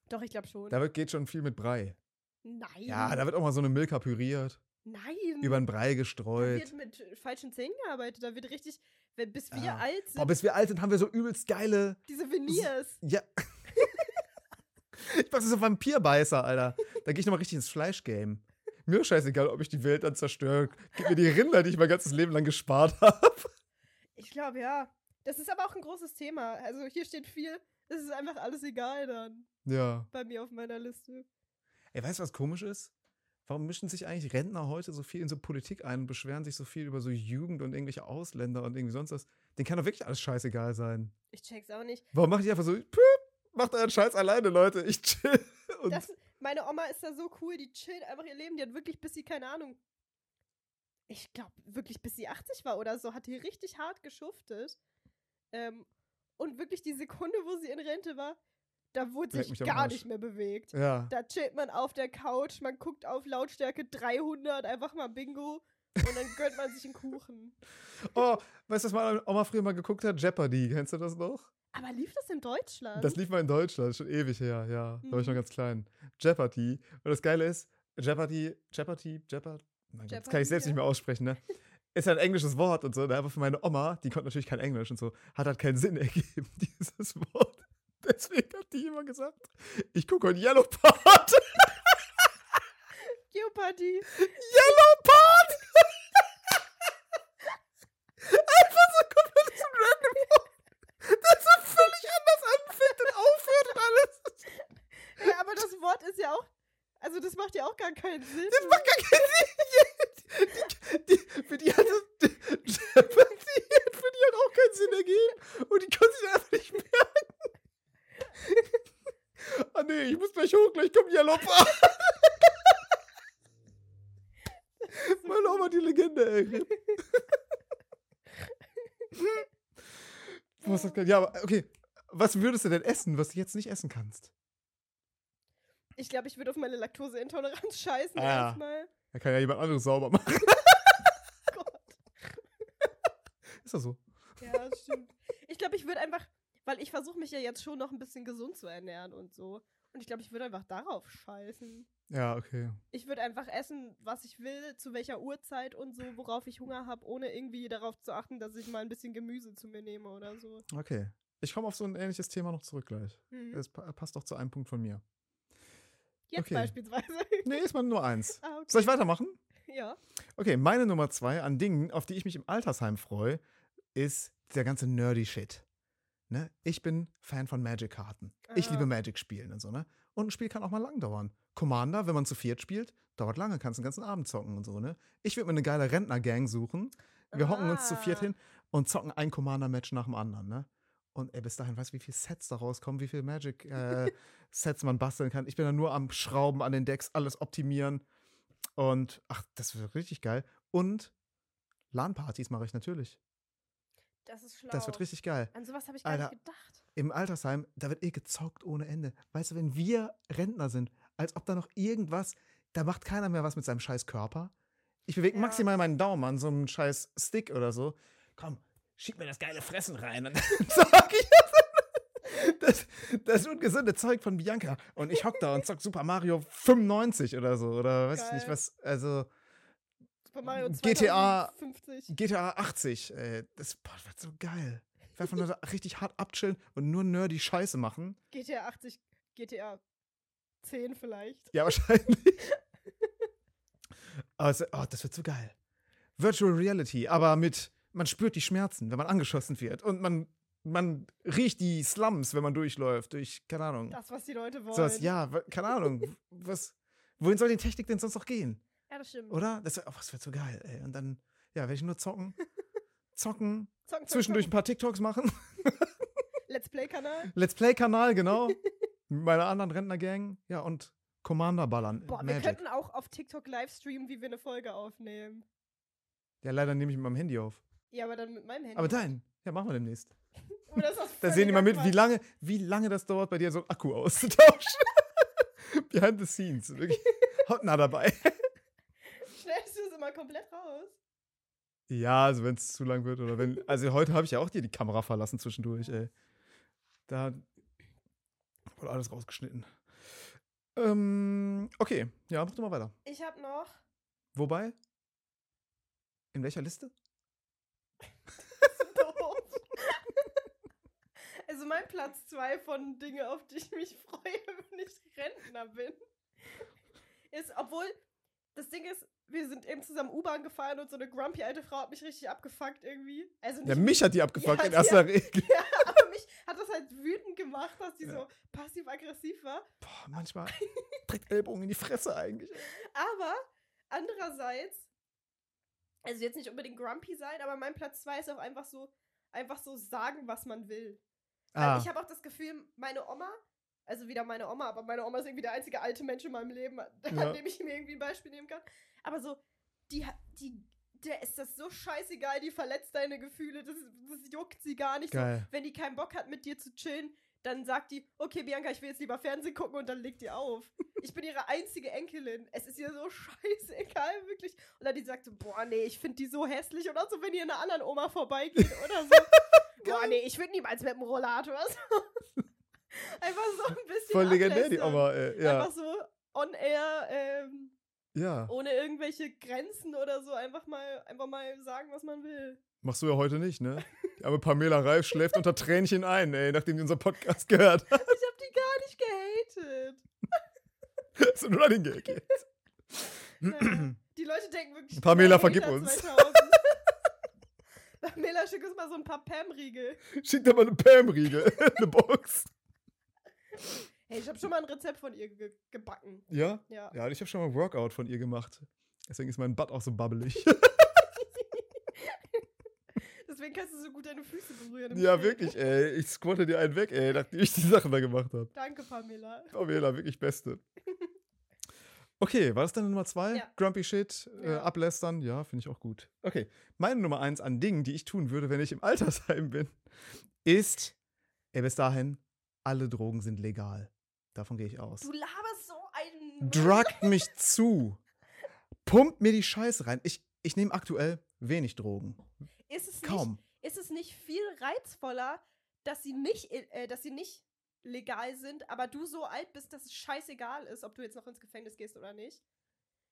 Doch, ich glaube schon.
Da geht schon viel mit Brei.
Nein.
Ja, da wird auch mal so eine Milka püriert,
Nein.
über den Brei
Da
gestreut.
wird mit falschen Zähnen gearbeitet. Da wird richtig, wenn, bis wir
Ja.
alt sind,
Boah, bis wir alt sind, haben wir so übelst geile.
diese Veneers.
Ja. ich mach so Vampirbeißer, Alter. Da gehe ich nochmal richtig ins Fleischgame. Mir ist scheißegal, ob ich die Welt dann zerstöre. Gib mir die Rinder, die ich mein ganzes Leben lang gespart habe.
Ich glaube, ja. Das ist aber auch ein großes Thema. Also hier steht viel. Es ist einfach alles egal dann.
Ja.
Bei mir auf meiner Liste.
Ey, weißt du, was komisch ist? Warum mischen sich eigentlich Rentner heute so viel in so Politik ein und beschweren sich so viel über so Jugend und irgendwelche Ausländer und irgendwie sonst was? Denen kann doch wirklich alles scheißegal sein.
Ich check's auch nicht.
Warum macht die einfach so, "Püp, macht euren Scheiß alleine, Leute, ich chill.
Das, meine Oma ist da so cool, die chillt einfach ihr Leben. Die hat wirklich, bis sie, keine Ahnung, ich glaube wirklich, bis sie 80 war oder so, hat die richtig hart geschuftet. Ähm, und wirklich die Sekunde, wo sie in Rente war, da wurde sich gar nicht mehr bewegt.
ja.
Da chillt man auf der Couch, man guckt auf Lautstärke 300, einfach mal Bingo und dann gönnt man sich einen Kuchen.
Oh, weißt du, was meine Oma früher mal geguckt hat? Jeopardy, kennst du das noch?
Aber lief das in Deutschland?
Das lief mal in Deutschland, schon ewig her, ja. Da war ich noch
Mhm.
ganz klein. Jeopardy. Und das Geile ist, Jeopardy, Jeopardy, Jeopardy. Mein Gott, das kann ich
Jeopardy,
selbst
ja.
nicht mehr aussprechen, ne? Ist ja ein englisches Wort und so. ne? Aber für meine Oma, die konnte natürlich kein Englisch und so, hat halt keinen Sinn ergeben, dieses Wort. Deswegen hat die immer gesagt, ich gucke heute Yellow Part.
Jeopardy.
Yellow Part! Einfach so komplettes random Wort, das so völlig anders anfängt und aufhört und alles.
Ja, aber das Wort ist ja auch. Also, das macht ja auch gar keinen Sinn.
Das macht gar keinen Sinn. Die, die, für die hat das hat für die hat auch keinen Sinn ergeben. Und die konnte sich einfach nicht merken. Ah nee, ich muss gleich hoch, gleich kommt Yellow. Meine Oma, die Legende, ey. Was hat, ja, aber okay. Was würdest du denn essen, was du jetzt nicht essen kannst?
Ich glaube, ich würde auf meine Laktoseintoleranz scheißen
Ah, ja.
erstmal.
Da kann ja jemand anderes sauber machen.
Gott.
Ist das so?
Ja, das stimmt. Ich glaube, ich würde einfach, weil ich versuche mich ja jetzt schon noch ein bisschen gesund zu ernähren und so. Und ich glaube, ich würde einfach darauf scheißen.
Ja, okay.
Ich würde einfach essen, was ich will, zu welcher Uhrzeit und so, worauf ich Hunger habe, ohne irgendwie darauf zu achten, dass ich mal ein bisschen Gemüse zu mir nehme oder so.
Okay. Ich komme auf so ein ähnliches Thema noch zurück gleich.
Mhm.
Es pa passt doch zu einem Punkt von mir.
Jetzt
okay.
beispielsweise.
Nee, ist mal nur eins.
ah, okay.
Soll ich weitermachen?
Ja.
Okay, meine Nummer zwei an Dingen, auf die ich mich im Altersheim freue, ist der ganze nerdy Shit. Ne? Ich bin Fan von Magic-Karten. Ich
Ah.
liebe Magic spielen und so, ne? Und ein Spiel kann auch mal lang dauern. Commander, wenn man zu viert spielt, dauert lange, kannst den ganzen Abend zocken und so, ne? Ich würde mir eine geile Rentner-Gang suchen. Wir hocken uns zu viert
Ah.
hin und zocken ein Commander-Match nach dem anderen, ne? Und ey, bis dahin weißt du, wie viele Sets da rauskommen, wie viele Magic-Sets man basteln kann. Ich bin da nur am Schrauben an den Decks, alles optimieren. Und ach, das wird richtig geil. Und LAN-Partys mache ich natürlich.
Das ist schlau.
Das wird richtig geil.
An sowas habe ich gar
Alter.
nicht gedacht.
Im Altersheim, da wird eh gezockt ohne Ende. Weißt du, wenn wir Rentner sind, als ob da noch irgendwas, da macht keiner mehr was mit seinem scheiß Körper. Ich bewege
Ja.
maximal meinen Daumen an so einem scheiß Stick oder so. Komm, schieb mir das geile Fressen rein. Und dann sag ich das, das ungesunde Zeug von Bianca. Und ich hock da und zock Super Mario 95 oder so. Oder weiß ich nicht
Geil.
was. Also
Super Mario
GTA
50.
GTA 80, ey. Das wird so geil. Ich werde einfach nur da richtig hart abchillen und nur nerdy Scheiße machen.
GTA 80, GTA 10 vielleicht.
Ja, wahrscheinlich. Aber es, oh, das wird so geil. Virtual Reality, aber mit, man spürt die Schmerzen, wenn man angeschossen wird. Und man, man riecht die Slums, wenn man durchläuft, durch, keine Ahnung.
Das, was die Leute wollen.
Sowas, ja, wa- keine Ahnung. Was, wohin soll die Technik denn sonst noch gehen?
Ja, das stimmt.
Oder? Das, wird- oh, das wird so geil, ey. Und dann, ja, werde ich nur zocken. zocken,
Zocken, zocken,
zwischendurch ein
zocken.
paar TikToks machen.
Let's Play-Kanal.
Let's Play-Kanal, genau. Mit meiner anderen Rentner-Gang. Ja, und Commander ballern.
Boah, wir
Magic.
könnten auch auf TikTok live streamen, wie wir eine Folge aufnehmen.
Ja, leider nehme ich mit meinem Handy auf.
Ja, aber dann mit meinem Handy.
Aber dein, ja, machen wir demnächst. Da sehen die mal mit, wie lange, wie lange das dauert, bei dir so einen Akku auszutauschen. Behind the scenes. Wirklich. Hautnah dabei.
Du immer komplett raus?
Ja, also wenn es zu lang wird oder wenn. Also heute habe ich ja auch dir die Kamera verlassen zwischendurch, ey. Da wurde alles rausgeschnitten. Ähm, okay, ja, mach doch mal weiter.
Ich habe noch.
Wobei? In welcher Liste?
also mein Platz zwei von Dinge, auf die ich mich freue, wenn ich Rentner bin, ist, obwohl das Ding ist, wir sind eben zusammen U-Bahn gefahren und so eine grumpy alte Frau hat mich richtig abgefuckt irgendwie. Also nicht
Ja, mich hat die abgefuckt
Ja,
in erster Regel.
Ja, aber mich hat das halt wütend gemacht, dass die
Ja.
so passiv-aggressiv war.
Boah, manchmal direkt Ellbogen in die Fresse eigentlich.
Aber andererseits, also jetzt nicht unbedingt grumpy sein, aber mein Platz zwei ist auch einfach so, einfach so sagen, was man will.
Ah,
ich habe auch das Gefühl, meine Oma, also wieder meine Oma, aber meine Oma ist irgendwie der einzige alte Mensch in meinem Leben, an
Ja.
dem ich mir irgendwie ein Beispiel nehmen kann. Aber so, die, die, der ist das so scheißegal, die verletzt deine Gefühle, das, das juckt sie gar nicht. So, wenn die keinen Bock hat, mit dir zu chillen, dann sagt die, okay, Bianca, ich will jetzt lieber Fernsehen gucken und dann legt die auf. Ich bin ihre einzige Enkelin. Es ist ihr so scheißegal, wirklich. Und dann die sagt so, boah, nee, ich finde die so hässlich. Oder so, wenn ihr einer anderen Oma vorbeigeht oder so. boah, nee, ich würde niemals mit dem Rollator. So. Einfach so ein bisschen
Voll legendär, die. Oma, ey. Ja,
Einfach so on air, ähm,
ja.
ohne irgendwelche Grenzen oder so, einfach mal, einfach mal sagen, was man will.
Machst du ja heute nicht, ne? Die arme Pamela Reif schläft unter Tränchen ein, ey, nachdem die unseren Podcast gehört hat.
Ich hab die gar nicht gehatet.
Hast du nur an den Gag jetzt.
Die Leute denken wirklich.
Pamela, vergib uns.
2000. Pamela, schick uns mal so ein paar Pam-Riegel.
Schick dir mal eine Pam-Riegel, eine Box.
Hey, ich habe schon mal ein Rezept von ihr ge gebacken.
Ja?
Ja.
Ja, ich habe schon mal ein Workout von ihr gemacht. Deswegen ist mein Butt auch so babbelig.
Deswegen kannst du so gut deine Füße berühren.
ja,
Stehen.
wirklich, ey. Ich squatte dir einen weg, ey, nachdem ich die Sachen da gemacht habe.
Danke, Pamela.
Pamela, wirklich Beste. Okay, war das deine Nummer zwei?
Ja.
Grumpy Shit, äh,
Ja.
ablästern? Ja, finde ich auch gut. Okay, meine Nummer eins an Dingen, die ich tun würde, wenn ich im Altersheim bin, ist, ey, bis dahin, alle Drogen sind legal. Davon gehe ich aus.
Du laberst so einen.
Druckt mich zu. Pumpt mir die Scheiße rein. Ich, ich nehme aktuell wenig Drogen.
Ist es
Kaum.
Nicht, ist es nicht viel reizvoller, dass sie nicht, äh, dass sie nicht legal sind, aber du so alt bist, dass es scheißegal ist, ob du jetzt noch ins Gefängnis gehst oder nicht?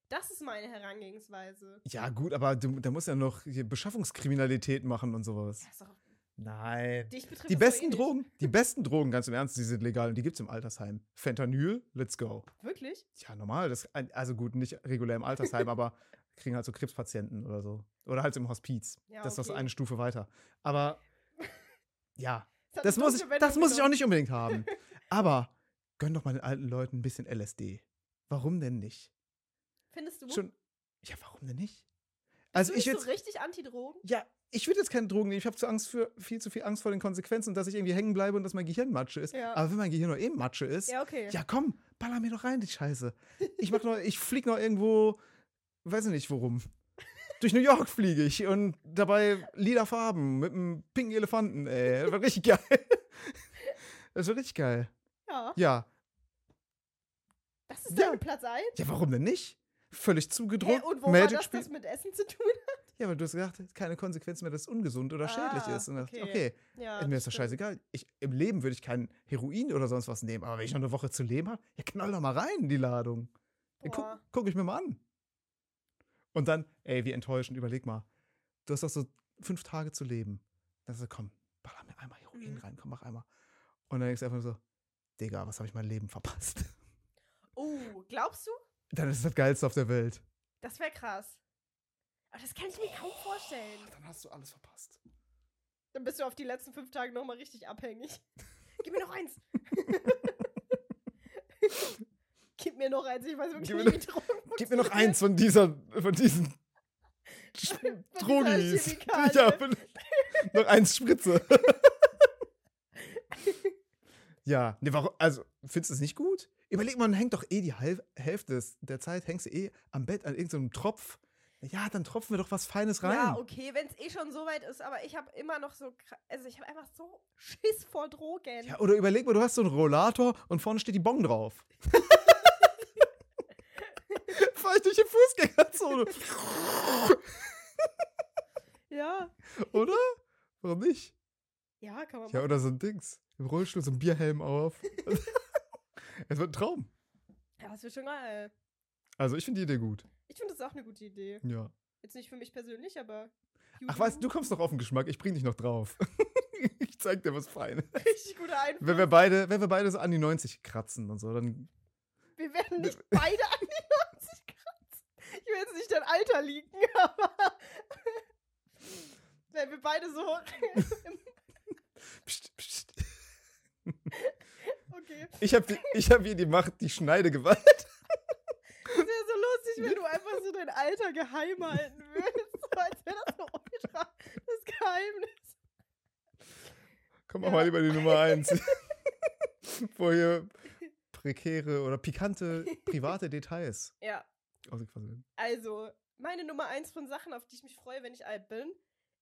Das ist meine Herangehensweise.
Ja, gut, aber du, da muss ja noch hier Beschaffungskriminalität machen und sowas.
Ja, ist doch,
Nein. Die
das
besten. Drogen, die besten Drogen, ganz im Ernst, die sind legal und die gibt's im Altersheim. Fentanyl, let's go.
Wirklich?
Ja, normal, das, also gut, nicht regulär im Altersheim, aber kriegen halt so Krebspatienten oder so. Oder halt im Hospiz.
Ja,
das ist das
okay.
eine Stufe weiter. Aber ja, das
eine
muss, ich, das muss ich auch nicht unbedingt haben. Aber gönn doch mal den alten Leuten ein bisschen LSD. Warum denn nicht?
Findest du?
Schon, ja, warum denn nicht?
Bist
Also
du
ich würde
so richtig Anti-Drogen?
ja, ich würde jetzt keine Drogen nehmen. Ich habe zu Angst für viel zu viel Angst vor den Konsequenzen, dass ich irgendwie hängen bleibe und dass mein Gehirn Matsche ist.
Ja.
Aber wenn mein Gehirn nur eben Matsche ist,
Ja, okay.
ja komm, baller mir doch rein, die Scheiße. Ich mach noch, ich flieg noch irgendwo, weiß ich nicht worum. Durch New York fliege ich und dabei lila Farben mit einem pinken Elefanten, ey. Das war richtig geil. Das war richtig geil.
Ja.
Ja.
Das ist
Ja.
dein Platz 1?
Ja, warum denn nicht? Völlig zugedruckt.
und wo
Magic
war das, das mit Essen zu tun?
Ja, aber du hast gesagt, keine Konsequenzen mehr, dass es ungesund oder schädlich
Ah,
ist. Und dachte,
okay.
okay,
Ja,
mir ist das scheißegal. Ich, Im Leben würde ich kein Heroin oder sonst was nehmen, aber wenn ich noch eine Woche zu leben habe, ja, knall doch mal rein in die Ladung. Ja, guck, guck ich mir mal an. Und dann, ey, wie enttäuschend, überleg mal. Du hast doch so fünf Tage zu leben. Dann sagst du, komm, baller mir einmal Heroin
Mhm.
rein, komm, mach einmal. Und dann denkst du einfach so, Digga, was habe ich mein Leben verpasst?
Oh, glaubst du?
Dann ist das Geilste auf der Welt.
Das wäre krass. Aber das kann ich mir kaum vorstellen.
Dann hast du alles verpasst.
Dann bist du auf die letzten fünf Tage nochmal richtig abhängig. Gib mir noch eins. Gib mir noch eins. Ich weiß wirklich
Gib mir
nicht, wie Drogen
Gib mir noch eins von dieser, von diesen Drogis. Ja, noch eins Spritze. ja, nee, warum, also, findest du es nicht gut? Überleg mal, man hängt doch eh die Hälfte der Zeit, hängst du eh am Bett an irgendeinem Tropf. Ja, dann tropfen wir doch was Feines rein.
Ja, okay, wenn es eh schon so weit ist, aber ich habe immer noch so, also ich habe einfach so Schiss vor Drogen.
Ja, oder überleg mal, du hast so einen Rollator und vorne steht die Bon drauf. Fahr ich durch die Fußgängerzone.
ja,
Oder? Warum nicht?
ja, kann man
Ja,
machen.
oder so ein Dings. Im Rollstuhl so ein Bierhelm auf. es wird ein Traum.
Ja, das wird schon geil.
Also, ich finde die Idee gut.
Ich finde das auch eine gute Idee.
Ja.
Jetzt nicht für mich persönlich, aber.
Ach, weißt du, du kommst noch auf den Geschmack. Ich bring dich noch drauf. ich zeig dir was Feines.
Richtig guter Einfluss.
Wenn wir beide, wenn wir beide so an die 90 kratzen und so, dann.
Wir werden nicht beide an die 90 kratzen. Ich will jetzt nicht dein Alter liegen, aber. Wenn wir beide so.
Psst, psst.
okay.
Ich habe hab hier die Macht, die Schneidegewalt.
Lustig, wenn du einfach so dein Alter geheim halten würdest. So, als wäre das so ultra das Geheimnis.
Komm
Ja.
auch mal lieber die Nummer 1. Wo hier prekäre oder pikante private Details
Ja, also, meine Nummer eins von Sachen, auf die ich mich freue, wenn ich alt bin,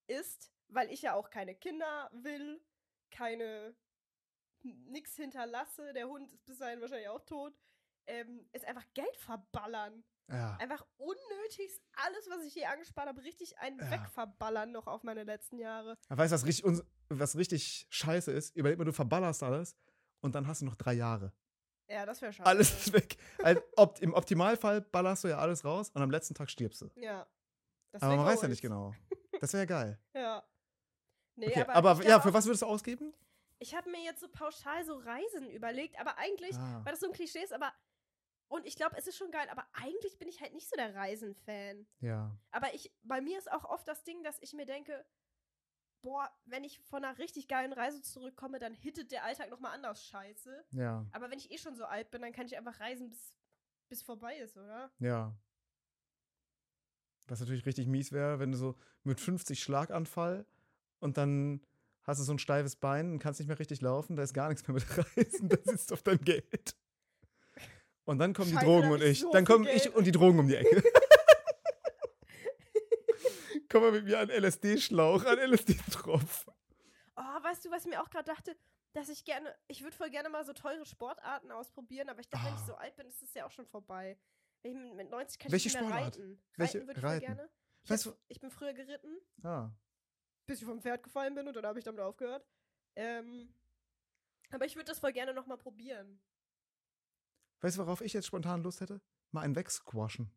ist, weil ich ja auch keine Kinder will, keine nix hinterlasse, der Hund ist bis dahin wahrscheinlich auch tot, ähm, ist einfach Geld verballern.
Ja.
Einfach unnötigst alles, was ich hier angespart habe, richtig einen
Ja.
wegverballern noch auf meine letzten Jahre.
Aber Weißt du, was richtig, was richtig scheiße ist? Überleg mal, du verballerst alles und dann hast du noch drei Jahre.
Ja, das wäre schade.
Alles ist weg. Also, opt, Im Optimalfall ballerst du ja alles raus und am letzten Tag stirbst du.
Ja. Das
Aber man weiß ja nicht genau. Das wäre ja geil.
Ja. Nee,
Okay,
aber,
aber ja, für was würdest du ausgeben?
Ich habe mir jetzt so pauschal so Reisen überlegt, aber eigentlich,
Ah.
weil das so ein Klischee ist, aber. Und ich glaube, es ist schon geil, aber eigentlich bin ich halt nicht so der Reisen-Fan.
Ja.
Aber ich, bei mir ist auch oft das Ding, dass ich mir denke, boah, wenn ich von einer richtig geilen Reise zurückkomme, dann hittet der Alltag nochmal anders scheiße.
Ja.
Aber wenn ich eh schon so alt bin, dann kann ich einfach reisen, bis, bis vorbei ist, oder?
Ja. Was natürlich richtig mies wäre, wenn du so mit 50 Schlaganfall und dann hast du so ein steifes Bein und kannst nicht mehr richtig laufen, da ist gar nichts mehr mit Reisen, da sitzt du auf deinem Geld. Und dann kommen die
Scheiße,
Drogen
da hab
und
ich so
dann kommen ich und die Drogen um die Ecke. Komm mal mit mir an LSD-Schlauch, an LSD-Tropf.
Oh, weißt du, was ich mir auch gerade dachte? Dass ich gerne, ich würde voll gerne mal so teure Sportarten ausprobieren, aber ich dachte, wenn ich
Ah.
so alt bin, ist es ja auch schon vorbei. Ich mit- mit 90 kann
Welche
ich nicht mehr
Sportart?
reiten.
Welche-
reiten würde ich
Reiten?
gerne. Ich,
Weißt
hab, ich bin früher geritten,
Ah.
bis ich vom Pferd gefallen bin und dann habe ich damit aufgehört. Ähm, aber ich würde das voll gerne nochmal probieren.
Weißt du, worauf ich jetzt spontan Lust hätte? Mal einen wegsquashen.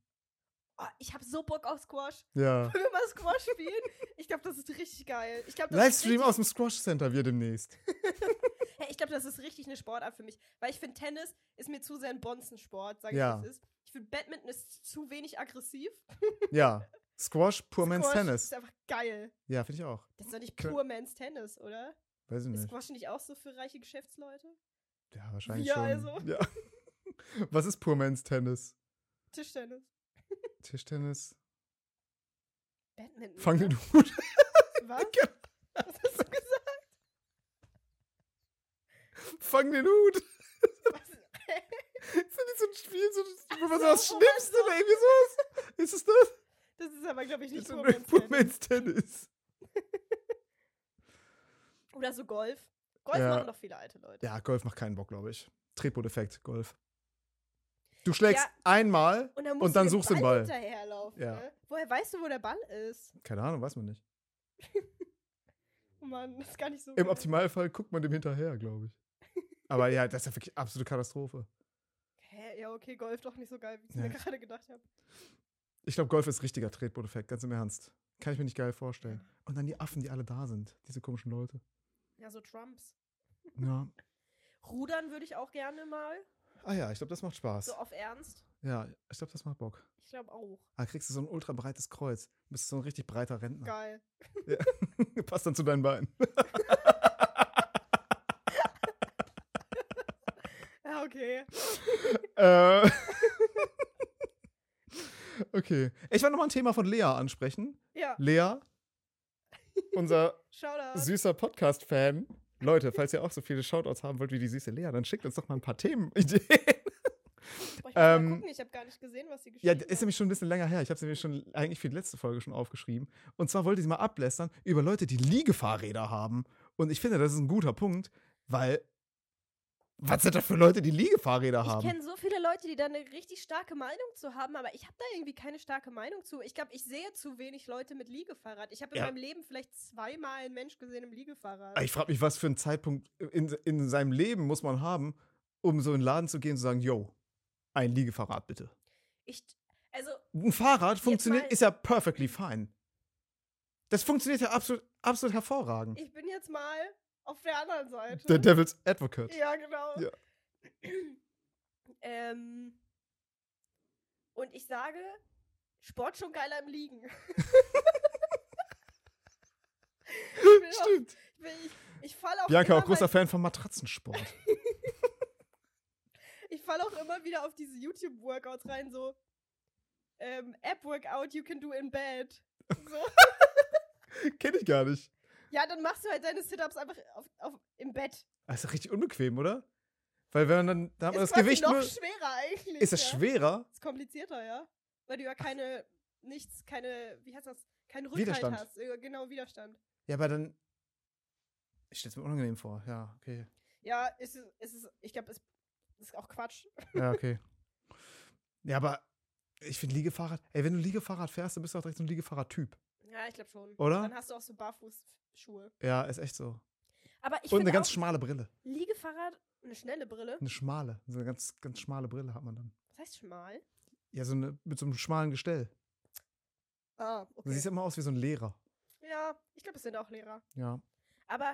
Oh, ich habe so Bock auf Squash.
Ja.
Wollen wir mal Squash spielen? Ich glaube, das ist richtig geil. Ich glaube, das ist
Livestream
richtig-
aus dem Squash Center wir demnächst.
Hey, ich glaube, das ist richtig eine Sportart für mich. Weil ich finde, Tennis ist mir zu sehr ein Bonzensport, sage ich,
Ja.
wie es ist. Ich finde, Badminton ist zu wenig aggressiv.
Ja. Squash, Poor Man's
Squash
Tennis.
ist einfach geil.
Ja, finde ich auch.
Das ist doch nicht pur Man's Tennis, oder?
Weiß ich
Ist
nicht.
Squash nicht auch so für reiche Geschäftsleute?
Ja, wahrscheinlich
Wir
schon.
also.
Ja. Was ist Poor Man's Tennis?
Tischtennis.
Tischtennis.
Badminton.
Fang den Hut.
Was? Was hast du gesagt?
Fang den Hut.
Was?
Ist das nicht so ein Spiel, so, wo man
so,
sowas schnippst
so-
oder irgendwie sowas? Ist es das?
Das ist aber, glaube ich, nicht
Ist so
pur
ein
Man's
Poor
Tennis.
Man's Tennis.
Oder so Golf. Golf
Ja.
machen doch viele alte Leute.
Ja, Golf macht keinen Bock, glaube ich. Tretboot-Effekt, Golf. Du schlägst
Ja.
einmal,
Und dann,
Und dann suchst du den
Ball hinterherlaufen.
Ja.
Ne? Woher weißt du, wo der Ball ist?
keine Ahnung, weiß man nicht.
Mann, das ist gar nicht so.
Im
geil.
Optimalfall guckt man dem hinterher, glaube ich. Aber ja, das ist ja wirklich absolute Katastrophe.
Hä? Ja, okay, Golf doch nicht so geil, wie ich
Ja.
mir gerade gedacht habe.
Ich glaube, Golf ist richtiger Tretboot-Effekt, ganz im Ernst. Kann ich mir nicht geil vorstellen. Und dann die Affen, die alle da sind, diese komischen Leute.
Ja, so Trumps.
Ja.
Rudern würde ich auch gerne mal.
Ah ja, ich glaube, das macht Spaß.
So auf Ernst.
Ja, ich glaube, das macht Bock.
Ich glaube auch.
Da kriegst du so ein ultra breites Kreuz. Du bist so ein richtig breiter Rentner.
Geil.
Passt dann zu deinen Beinen.
Ja, okay.
äh. Okay. Ich wollte nochmal ein Thema von Lea ansprechen.
Ja,
Lea, unser süßer Podcast-Fan. Leute, falls ihr auch so viele Shoutouts haben wollt wie die süße Lea, dann schickt uns doch mal ein paar Themenideen.
Boah, ich
ähm,
gucken, ich habe gar nicht gesehen, was sie
Ja,
geschrieben
ist nämlich schon ein bisschen länger her. Ich habe es nämlich schon eigentlich für die letzte Folge schon aufgeschrieben. Und zwar wollte sie mal ablästern über Leute, die Liegefahrräder haben. Und ich finde, das ist ein guter Punkt, weil was sind das für Leute, die Liegefahrräder
Ich
haben?
kenne so viele Leute, die da eine richtig starke Meinung zu haben, aber ich habe da irgendwie keine starke Meinung zu. Ich glaube, ich sehe zu wenig Leute mit Liegefahrrad. Ich habe in
Ja.
meinem Leben vielleicht zweimal einen Mensch gesehen im Liegefahrrad.
Ich frage mich, was für einen Zeitpunkt in, in seinem Leben muss man haben, um so in den Laden zu gehen und zu sagen, yo, ein Liegefahrrad bitte.
Ich, also,
Ein Fahrrad funktioniert, ist ja perfectly fine. Das funktioniert ja absolut, absolut hervorragend.
ich bin jetzt mal auf der anderen Seite.
Der Devil's Advocate.
Ja, genau.
Ja.
ähm, und ich sage, Sport schon geiler im Liegen. ich
Stimmt.
ich, bin- ich, ich fall auch
Bianca, auch großer Fan von Matratzensport.
ich fall auch immer wieder auf diese YouTube-Workouts rein, so ähm, App-Workout you can do in bed. So.
Kenn ich gar nicht.
Ja, dann machst du halt deine Sit-Ups einfach auf, auf, im Bett.
Das ist doch richtig unbequem, oder? Weil wenn man dann, da hat man
ist
das Gewicht
noch
nur.
schwerer eigentlich.
Ist es
ja.
schwerer?
Ist komplizierter, ja. Weil du ja keine, nichts, keine, wie heißt das, keinen Rückhalt
Widerstand.
hast. Genau, Widerstand.
Ja, aber dann. Ich stell's mir unangenehm vor. Ja, okay.
Ja, ist es, ist es ich glaube, es ist auch Quatsch.
Ja, okay. ja, aber ich finde Liegefahrrad. Ey, wenn du Liegefahrrad fährst, dann bist du auch direkt so ein Liegefahrrad-Typ.
Ja, ich glaube schon.
Oder?
Dann hast du auch so Barfußschuhe.
Ja, ist echt so.
Aber ich
Und eine ganz schmale Brille.
Liegefahrrad, eine schnelle Brille.
Eine schmale. So eine ganz, ganz schmale Brille hat man dann.
Was heißt schmal?
Ja, so eine mit so einem schmalen Gestell.
Ah,
Du
okay.
siehst immer aus wie so ein Lehrer.
Ja, ich glaube, es sind auch Lehrer.
Ja,
Aber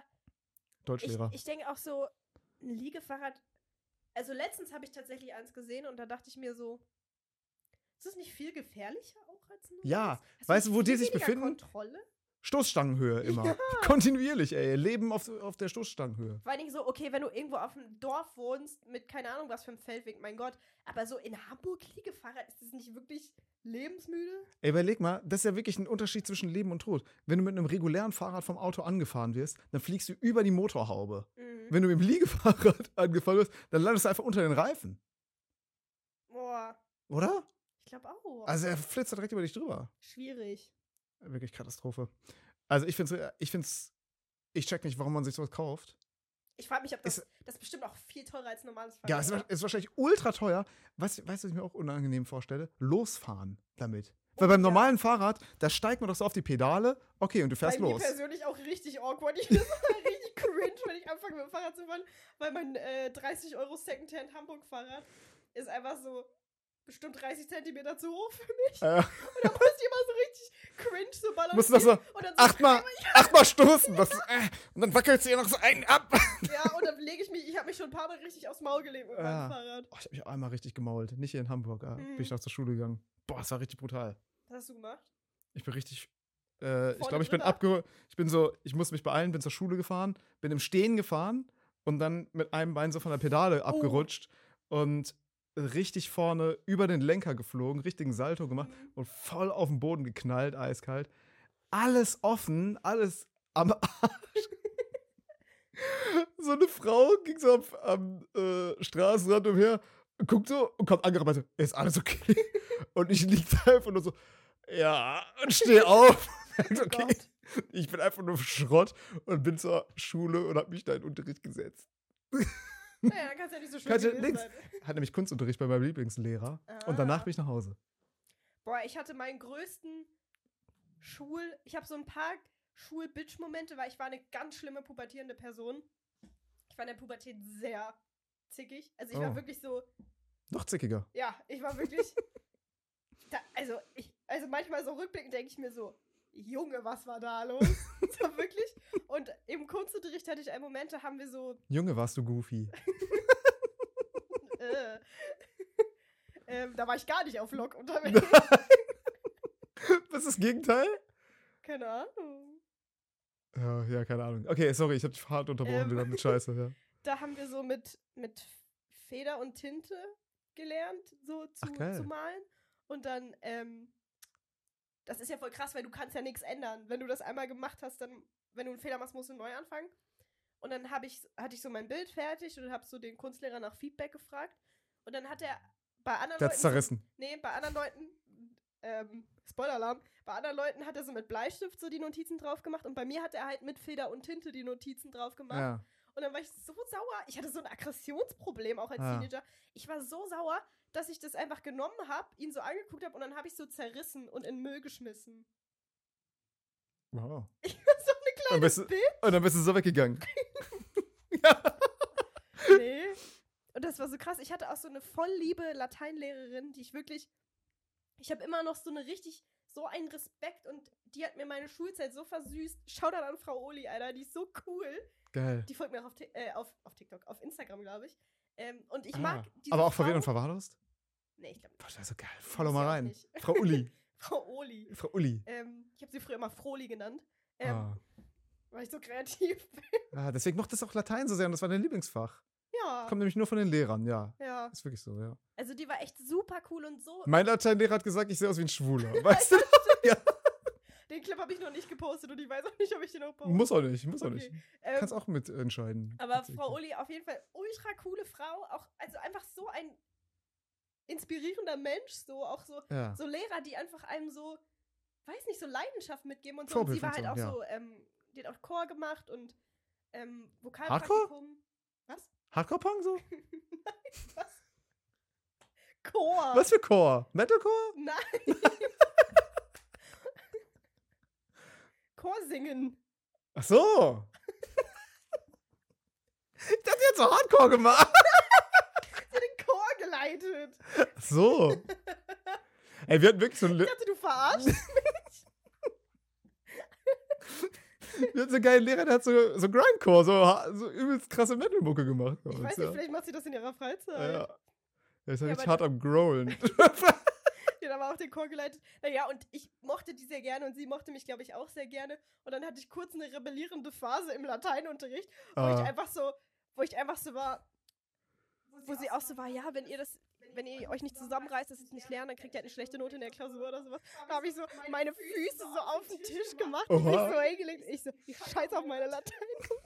ich,
Deutschlehrer.
ich denke auch so, ein Liegefahrrad. Also letztens habe ich tatsächlich eins gesehen und da dachte ich mir so, ist das nicht viel gefährlicher auch als ein
Ja?
Hast
weißt du, wo die sich befinden?
Kontrolle?
Stoßstangenhöhe immer.
Ja.
Kontinuierlich, ey. Leben auf, auf der Stoßstangenhöhe.
Vor allen Dingen so, okay, wenn du irgendwo auf einem Dorf wohnst, mit keine Ahnung was für einem Feldweg, mein Gott. Aber so in Hamburg Liegefahrrad, ist das nicht wirklich lebensmüde?
Ey, überleg mal, das ist ja wirklich ein Unterschied zwischen Leben und Tod. Wenn du mit einem regulären Fahrrad vom Auto angefahren wirst, dann fliegst du über die Motorhaube.
Mhm.
Wenn du mit dem Liegefahrrad angefahren wirst, dann landest du einfach unter den Reifen.
Boah,
Oder?
Ich glaube auch.
Also er flitzt direkt über dich drüber.
Schwierig.
Wirklich Katastrophe. Also ich finde ich find's, ich check nicht, warum man sich sowas kauft.
Ich frage mich, ob das,
Ist-
das ist bestimmt auch viel teurer als normales Fahrrad.
Ja, es ist, wa- ist wahrscheinlich ultra teuer. Weißt du, was ich mir auch unangenehm vorstelle? Losfahren damit. Weil
Oh,
beim
ja.
normalen Fahrrad, da steigt man doch so auf die Pedale, okay, und du fährst
Bei mir
los.
persönlich auch richtig awkward. Ich das richtig cringe, wenn ich anfange mit dem Fahrrad zu fahren, weil mein äh, 30 Euro Secondhand Hamburg-Fahrrad ist einfach so bestimmt 30 Zentimeter zu hoch für mich.
Äh,
Und da muss ich immer so richtig cringe so balancieren.
musst du das so
dann
achtmal, achtmal stoßen. Das, äh, und dann wackelst du ihr noch so einen ab.
Ja, und dann lege ich mich, ich habe mich schon ein paar Mal richtig aufs Maul gelegt mit
Ah.
meinem Fahrrad.
Oh, ich habe mich auch einmal richtig gemault. Nicht hier in Hamburg. Ah,
Mhm.
Bin ich noch zur Schule gegangen. Boah, das war richtig brutal.
Was hast du gemacht?
Ich bin richtig. Äh, ich glaube, ich bin abgeholt. Ich bin so, ich musste mich beeilen, bin zur Schule gefahren, bin im Stehen gefahren und dann mit einem Bein so von der Pedale
Oh.
abgerutscht und richtig vorne über den Lenker geflogen, richtigen Salto gemacht
Mhm.
und voll auf den Boden geknallt, eiskalt. Alles offen, alles am Arsch. so eine Frau ging so am, am äh, Straßenrand umher, guckt so und kommt angerannt und so, ist alles okay? und ich lieg da einfach nur so, ja, und steh auf.
Oh
okay, ich bin einfach nur Schrott und bin zur Schule und hab mich da in den Unterricht gesetzt.
Naja, dann kannst du ja nicht so schön gewesen
links-
sein.
Hat nämlich Kunstunterricht bei meinem Lieblingslehrer. Und danach
Ah.
bin ich nach Hause.
Boah, ich hatte meinen größten Schul... Ich habe so ein paar Schul-Bitch-Momente, weil ich war eine ganz schlimme pubertierende Person. Ich war in der Pubertät sehr zickig. Also ich war
Oh.
wirklich so...
Noch zickiger.
Ja, ich war wirklich... da, also, ich, also manchmal so rückblickend denke ich mir so, Junge, was war da los? so wirklich. Und im Kunstunterricht hatte ich einen Moment, da haben wir so...
Junge, warst du goofy.
Äh, ähm, da war ich gar nicht auf Lock unterwegs.
Was ist das Gegenteil?
Keine Ahnung.
Ja, ja, keine Ahnung. Okay, sorry, ich hab dich hart unterbrochen
Ähm.
wieder mit Scheiße, ja.
da haben wir so mit, mit Feder und Tinte gelernt, so zu,
Ach,
zu malen. Und dann, ähm, das ist ja voll krass, weil du kannst ja nichts ändern. Wenn du das einmal gemacht hast, dann, wenn du einen Fehler machst, musst du neu anfangen. Und dann hab ich, hatte ich so mein Bild fertig und habe so den Kunstlehrer nach Feedback gefragt. Und dann hat er bei anderen
Der
Leuten.
zerrissen.
Nee, bei anderen Leuten, ähm, Spoiler-Alarm, bei anderen Leuten hat er so mit Bleistift so die Notizen drauf gemacht und bei mir hat er halt mit Feder und Tinte die Notizen drauf gemacht.
Ja.
Und dann war ich so sauer. Ich hatte so ein Aggressionsproblem auch als
Ah.
Teenager. Ich war so sauer, dass ich das einfach genommen habe, ihn so angeguckt habe und dann habe ich so zerrissen und in den Müll geschmissen.
Wow.
Ich war so eine kleine
bist,
Bild.
und dann bist du so weggegangen.
Nee. Und das war so krass. Ich hatte auch so eine voll liebe Lateinlehrerin, die ich wirklich. Ich habe immer noch so eine richtig. So einen Respekt und die hat mir meine Schulzeit so versüßt. Shoutout an Frau Oli, Alter. Die ist so cool.
Geil.
Die folgt mir auch auf, äh, auf, auf TikTok, auf Instagram, glaube ich. Ähm, und ich
Ah.
mag diese
Aber auch verwirrt und verwahrlost?
Nee, ich glaube
Boah, das ist so geil. Follow mal
auch
rein.
nicht.
Frau Uli.
Frau Oli.
Frau Uli.
Ähm, ich habe sie früher immer Froli genannt. Ähm,
Ah.
Weil ich so kreativ bin.
Ah, deswegen mochte es auch Latein so sehr und das war dein Lieblingsfach.
Ja.
Kommt nämlich nur von den Lehrern, ja.
Ja.
Ist wirklich so, ja.
Also die war echt super cool und so.
Mein Lateinlehrer hat gesagt, ich sehe aus wie ein Schwuler. Weißt du? ja.
Den Clip habe ich noch nicht gepostet und ich weiß auch nicht, ob ich den noch poste.
Muss auch nicht, muss auch
Okay.
nicht.
Ähm,
Kannst auch mitentscheiden.
Aber. Frau Uli auf jeden Fall ultra coole Frau, auch also einfach so ein inspirierender Mensch, so auch so
Ja.
so Lehrer, die einfach einem so weiß nicht so Leidenschaft mitgeben und so. Und sie war halt auch
Vorbildfunktion,
so, ähm, die hat auch Chor gemacht und ähm,
Hardcore?
Vokalpraktikum. Was?
Hardcore-Punk so?
Was? Chor.
Was für Core? Metalcore?
Nein. Chor singen.
Ach so. ich dachte, hat so Hardcore gemacht. Ach so. Ey, wir hatten wirklich so,
Ich
einen,
dachte, du verarschst.
wir hatten so einen geilen Lehrer, der hat so, so Grindcore, so, so übelst krasse Metal-Mucke gemacht.
Ich weiß
ja.
nicht, vielleicht macht sie das in ihrer Freizeit.
Ja, ja. Der ist ja
Ja,
richtig hart am Growlen.
Hat aber auch den Chor geleitet. Naja, und ich mochte die sehr gerne und sie mochte mich, glaube ich, auch sehr gerne. Und dann hatte ich kurz eine rebellierende Phase im Lateinunterricht, wo ich
Ah.
einfach so, wo ich einfach so war, wo sie auch so war, ja, wenn ihr das, wenn ihr euch nicht zusammenreißt, dass ich nicht lerne, dann kriegt ihr halt eine schlechte Note in der Klausur oder sowas. Da habe ich so meine Füße so auf den Tisch gemacht und mich so hingelegt. Ich so, ich scheiß auf meine Lateinnote.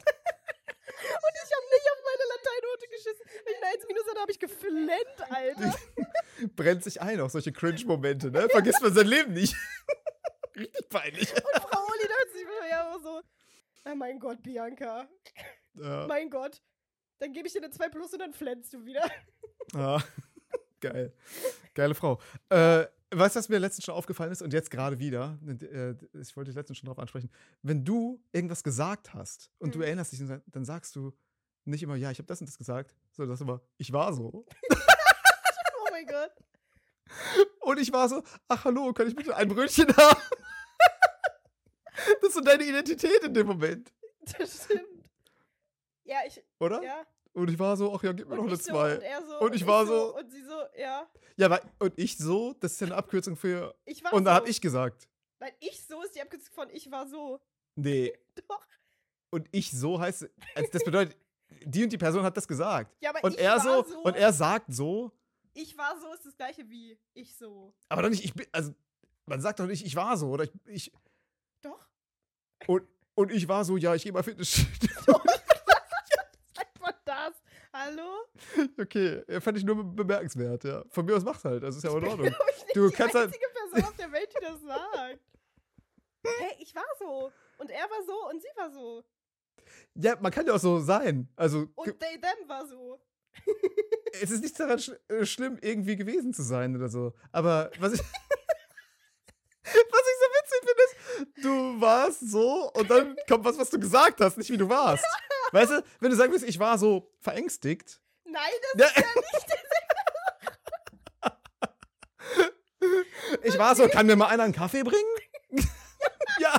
Und ich habe nicht auf meine Lateinnote geschissen. Wenn ich eine 1 minus hatte, habe ich geflennt, Alter.
Brennt sich ein auf solche Cringe-Momente, ne? Vergisst man sein Leben nicht. richtig peinlich.
Und Frau Oli dachte sich mir ja auch so, oh mein Gott, Bianca,
Ja.
mein Gott. Dann gebe ich dir eine 2 plus und dann flänzt du wieder.
Ah, geil. Geile Frau. Äh, weißt du, was mir letztens schon aufgefallen ist und jetzt gerade wieder? Äh, Ich wollte dich letztens schon darauf ansprechen. Wenn du irgendwas gesagt hast und du
Mhm.
erinnerst dich, dann sagst du nicht immer, ja, ich habe das und das gesagt, sondern das immer, ich war so.
Oh mein Gott.
Und ich war so, ach hallo, kann ich bitte ein Brötchen haben? Das ist so deine Identität in dem Moment,
Das stimmt. Ja, ich,
oder?
ja.
Und ich war so, ach ja, gib mir noch
Und
eine
ich so,
zwei.
und er so.
Und ich war so-
Und sie so, ja.
ja, weil, und ich so, das ist ja eine Abkürzung für.
Ich war
Und
so.
hab ich gesagt,
Nein, ich so ist die Abkürzung von ich war so.
nee.
Doch.
Und ich so heißt, also das bedeutet, die und die Person hat das gesagt.
Ja, aber
Und
ich
er
war
so,
so.
und er sagt so,
ich war so ist das gleiche wie ich so.
aber doch nicht, ich bin, also, man sagt doch nicht, ich war so, oder ich, ich
Doch.
und, und ich war so, ja, ich gehe mal Fitness.
Das. Hallo?
okay, fand ich nur be- bemerkenswert, ja. Von mir aus macht's halt, das ist ja auch in
Ich
Ordnung.
bin ich, nicht
Du
die
kannst halt-
einzige Person auf der Welt, die das sagt. Hey, ich war so. Und er war so und sie war so.
Ja, man kann ja auch so sein. Also,
Und they them war so.
es ist nicht daran sch äh, schlimm, irgendwie gewesen zu sein oder so. Aber was ich. was ich witzig finde, ist, du warst so und dann kommt was, was du gesagt hast, nicht wie du warst. Weißt du, wenn du sagen willst, ich war so verängstigt.
Nein, das
Ja,
ist ja nicht.
ich war so, kann mir mal einer einen Kaffee bringen? ja,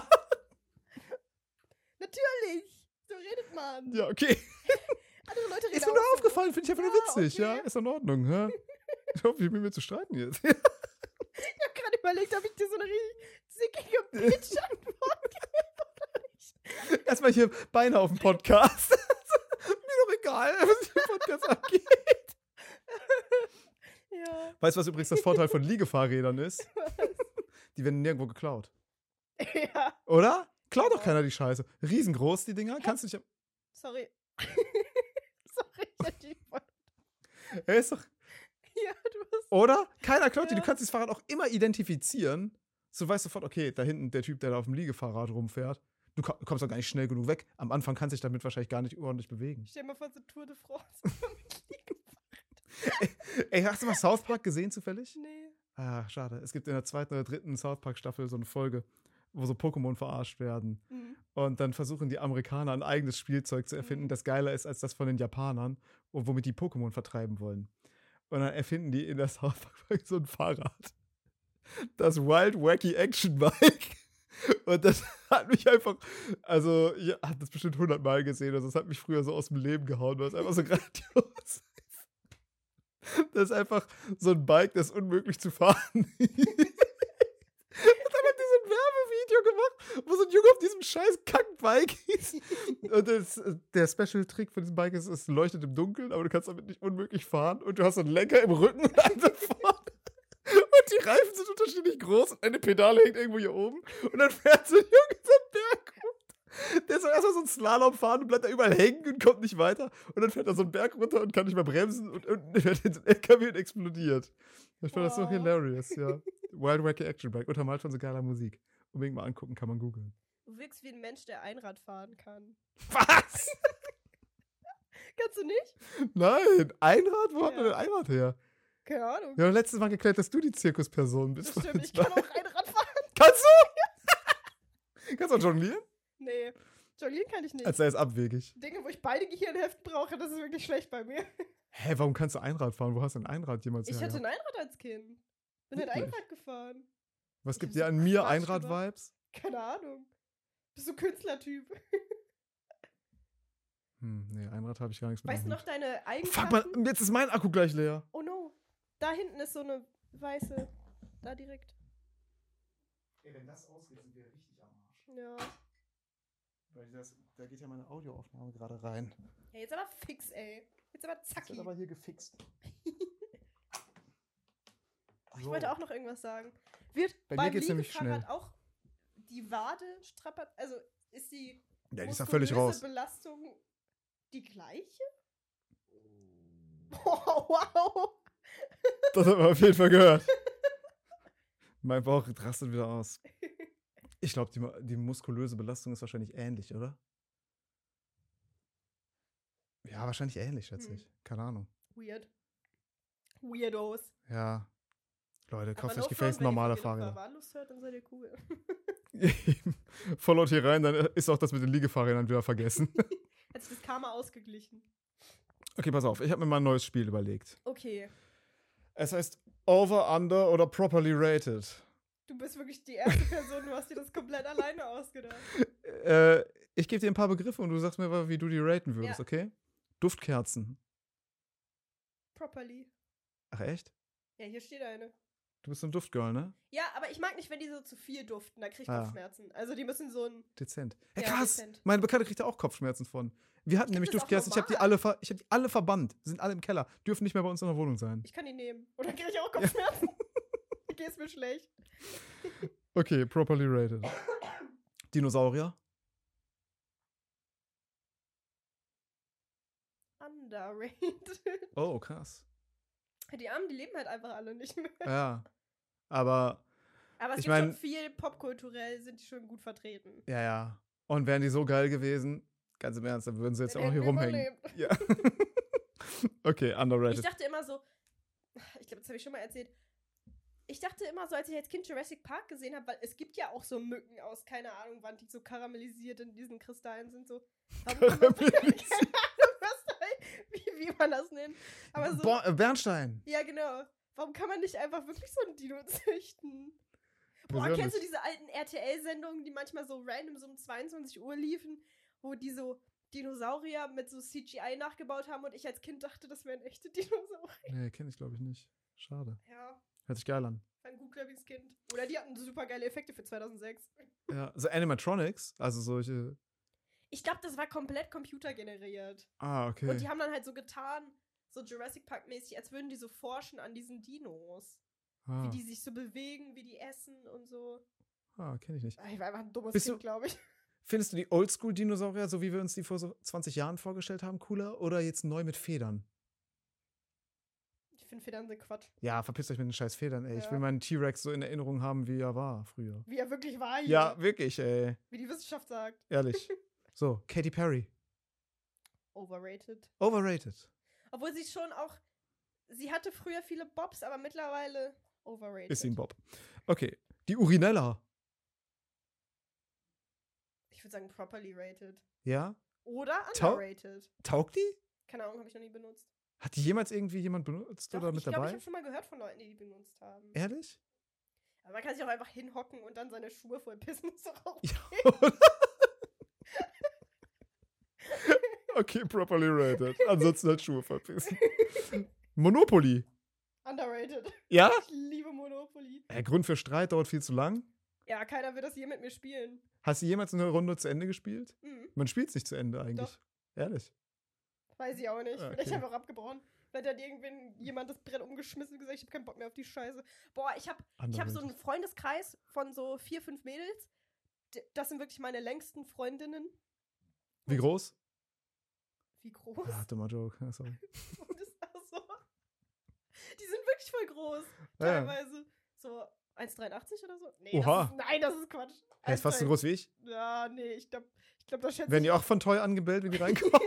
Natürlich. So redet man.
ja, okay.
Andere Leute reden
Ist mir nur aufgefallen, finde ich einfach nur
Ja,
witzig. Ja,
okay.
ist in Ordnung. Ja? Ich hoffe, ich bin mir zu streiten jetzt.
Ich habe gerade überlegt, ob ich dir so eine richtig zickige Bitch-Antwort gebe.
Erstmal hier Beine auf dem Podcast. Mir doch egal, was der Podcast angeht.
Ja.
Weißt du, was übrigens das Vorteil von Liegefahrrädern ist? Die werden nirgendwo geklaut.
ja,
Oder? Klaut doch
Ja.
keiner die Scheiße. Riesengroß, die Dinger. Kannst du nicht.
sorry. sorry, ich hätte die.
Er ist doch.
Ja, du hast.
Oder? Keiner klaut die. Du
Ja.
kannst das Fahrrad auch immer identifizieren. So weißt sofort, okay, da hinten der Typ, der da auf dem Liegefahrrad rumfährt. Du ko- kommst doch gar nicht schnell genug weg. Am Anfang kannst du dich damit wahrscheinlich gar nicht ordentlich bewegen.
Stell dir mal vor, so Tour de France.
Ey, hast du mal South Park gesehen zufällig?
nee.
Ah, schade. Es gibt in der zweiten oder dritten South Park Staffel so eine Folge, wo so Pokémon verarscht werden.
Mhm.
Und dann versuchen die Amerikaner ein eigenes Spielzeug zu erfinden,
Mhm.
das geiler ist als das von den Japanern und womit die Pokémon vertreiben wollen. Und dann erfinden die in der South Park so ein Fahrrad. Das Wild Wacky Action Bike. Und das hat mich einfach, also ich habe das bestimmt hundertmal gesehen, also das hat mich früher so aus dem Leben gehauen, weil es einfach so grandios ist. Das ist einfach so ein Bike, das ist unmöglich zu fahren. Und dann hat ein Werbevideo gemacht, wo so ein Junge auf diesem scheiß Kackbike ist. Und das, der Special-Trick von diesem Bike ist, es leuchtet im Dunkeln, aber du kannst damit nicht unmöglich fahren. Und du hast so einen Lenker im Rücken und einen vorne. Reifen sind unterschiedlich groß und eine Pedale hängt irgendwo hier oben. Und dann fährt so ein Junge so einen Berg runter. Der soll erstmal so einen Slalom fahren und bleibt da überall hängen und kommt nicht weiter. Und dann fährt er so einen Berg runter und kann nicht mehr bremsen und unten fährt er so ein LKW und explodiert. Ich fand das so hilarious, ja. Wild Wacky Action Bike, untermalt von so geiler Musik. Unbedingt mal angucken, kann man googeln.
Du wirkst wie ein Mensch, der Einrad fahren kann.
Was?
Kannst du nicht?
Nein, Einrad? Wo hat man
Ja.
denn Einrad her?
Keine Ahnung.
Wir haben letztes Mal geklärt, dass du die Zirkusperson bist.
das stimmt, ich kann auch Einrad fahren.
Kannst du? Kannst du auch jonglieren?
Nee, Jolien kann ich nicht.
Als sei es abwegig.
Dinge, wo ich beide Gehirnhälften brauche, das ist wirklich schlecht bei mir.
Hä, warum kannst du Einrad fahren? Wo hast du ein Einrad jemals
Ich hatte ein Einrad als Kind. Bin mit
Wirklich?
Einrad gefahren.
Was gibt dir an mir Einrad-Vibes?
Keine Ahnung. Bist du Künstlertyp?
Hm, nee, Einrad habe ich gar nichts mit.
Weißt du noch deine. Eigenschaften?
Fuck, man, jetzt ist mein Akku gleich leer.
Oh no. Da hinten ist so eine weiße. Da direkt.
Ey, wenn das ausgeht, sind wir richtig am Arsch.
Ja.
Weil das, da geht ja meine Audioaufnahme gerade rein.
Ja, jetzt aber fix, ey. Jetzt aber
Das
zacki.
wird aber hier gefixt.
Ich wollte auch noch irgendwas sagen. Wird
Bei mir
beim
geht's nämlich
Liegefahrrad
schnell.
auch die Wade strapaziert? Also ist die
Ja, die ist ja völlig raus.
Belastung die gleiche? Oh, wow.
Das hat man auf jeden Fall gehört. mein Bauch rastet wieder aus. Ich glaube, die, die muskulöse Belastung ist wahrscheinlich ähnlich, oder? Ja, wahrscheinlich ähnlich, schätze
Hm.
ich. Keine Ahnung.
Weird. Weirdos.
Ja. Leute, kauft euch gefälligst
wenn ihr
normale Fahrräder.
Wahllos hört, dann seid ihr cool.
Voll laut hier rein, dann ist auch das mit den Liegefahrrädern wieder vergessen.
Hat sich das Karma ausgeglichen.
okay, pass auf. Ich habe mir mal ein neues Spiel überlegt.
Okay.
Es heißt Over, Under oder Properly Rated.
Du bist wirklich die erste Person, du hast dir das komplett alleine ausgedacht.
Äh, ich gebe dir ein paar Begriffe und du sagst mir, mal, wie du die raten würdest,
Ja.
okay? Duftkerzen.
Properly.
Ach, echt?
Ja, hier steht eine.
Du bist so ein Duftgirl, ne?
Ja, aber ich mag nicht, wenn die so zu viel duften. Da krieg ich
Ah.
Kopfschmerzen. Also die müssen so ein.
Dezent. Hey,
Ja,
krass!
dezent.
Meine Bekannte kriegt da auch Kopfschmerzen von. Wir hatten nämlich
es auch
Duftkerzen, ich habe die, alle ich hab die alle verbannt. Sind alle im Keller. Dürfen nicht mehr bei uns in der Wohnung sein.
Ich kann die nehmen. Oder krieg ich auch Kopfschmerzen? Hier geht's mir schlecht.
Okay, properly rated. Dinosaurier?
Underrated.
Oh, krass.
Die Armen, die leben halt einfach alle nicht mehr.
Ja. Aber,
Aber es
Ich
gibt schon viel popkulturell, sind die schon gut vertreten.
ja, ja. Und wären die so geil gewesen, ganz im Ernst, dann würden sie jetzt
Dann
auch hier rumhängen.
überlebt.
Ja. okay,
Ich
underrated.
dachte immer so, ich glaube, das habe ich schon mal erzählt. Ich dachte immer so, als ich als Kind Jurassic Park gesehen habe, weil es gibt ja auch so Mücken aus, keine Ahnung, wann die so karamellisiert in diesen Kristallen sind, so. Warum
Karamellisiert.
Ahnung, was da, wie, wie man das nennt. Aber so,
Bo äh, Bernstein.
ja genau. Warum kann man nicht einfach wirklich so ein Dino züchten? Boah, kennst du diese alten RTL-Sendungen, die manchmal so random so um 22 Uhr liefen, wo die so Dinosaurier mit so CGI nachgebaut haben und ich als Kind dachte, das wären echte Dinosaurier.
Nee, kenne ich glaube ich nicht. Schade.
Ja,
Hört sich geil an.
ein gutgläubiges Kind. Oder die hatten super geile Effekte für 2006.
Ja, so Animatronics, also solche.
Ich glaube, das war komplett computergeneriert.
Ah, okay.
Und die haben dann halt so getan, so Jurassic Park-mäßig, als würden die so forschen an diesen Dinos.
Ah,
Wie die sich so bewegen, wie die essen und so.
ah kenne ich nicht.
Ah, Ich war einfach ein dummes
Bist
Kind, glaube ich.
Findest du die Oldschool-Dinosaurier, so wie wir uns die vor so 20 Jahren vorgestellt haben, cooler oder jetzt neu mit Federn?
Ich finde Federn sind Quatsch.
Ja, verpisst euch mit den scheiß Federn, ey. Ich
Ja.
will meinen T-Rex so in Erinnerung haben, wie er war früher.
Wie er wirklich war hier.
Ja, wirklich, ey.
Wie die Wissenschaft sagt.
Ehrlich. So, Katy Perry.
Overrated.
Overrated.
Obwohl sie schon auch. Sie hatte früher viele Bobs, aber mittlerweile overrated.
Ist sie ein Bob. Okay. Die Urinella.
Ich würde sagen properly rated.
Ja?
Oder
Tau-
underrated.
Taugt die?
Keine Ahnung, habe ich noch nie benutzt.
Hat die jemals irgendwie jemand benutzt
Doch,
oder
ich
mit
glaube, ich
dabei?
habe schon mal gehört von Leuten, die die benutzt haben.
Ehrlich?
Aber man kann sich auch einfach hinhocken und dann seine Schuhe voll pissen. Ist doch auch
Ja. okay, properly rated. Ansonsten halt Schuhe verpissen. Monopoly.
underrated.
Ja?
Ich liebe Monopoly.
Der Grund für Streit dauert viel zu lang.
Ja, keiner will das hier mit mir spielen.
Hast du jemals eine Runde zu Ende gespielt?
Hm,
Man spielt es nicht zu Ende eigentlich.
Doch.
Ehrlich.
weiß ich auch nicht.
Ah,
Vielleicht
okay.
einfach abgebrochen. Vielleicht hat irgendwann jemand das Brett umgeschmissen und gesagt, ich habe keinen Bock mehr auf die Scheiße. Boah, ich habe ich hab so einen. Freundeskreis von so vier, fünf Mädels. Das sind wirklich meine längsten Freundinnen.
Wie groß?
Wie groß?
Ah, dummer Joke. Ja, sorry.
Und das auch so. Die sind wirklich voll groß.
Ja, ja.
Teilweise. So 1,83 oder so? Nee,
Oha.
Das ist, nein, das ist Quatsch.
Er ist fast so
1,3.
groß wie ich.
Ja, nee, ich glaube, ich glaub, das schätze
Werden die auch von Toy angebellt, wenn die reinkommen?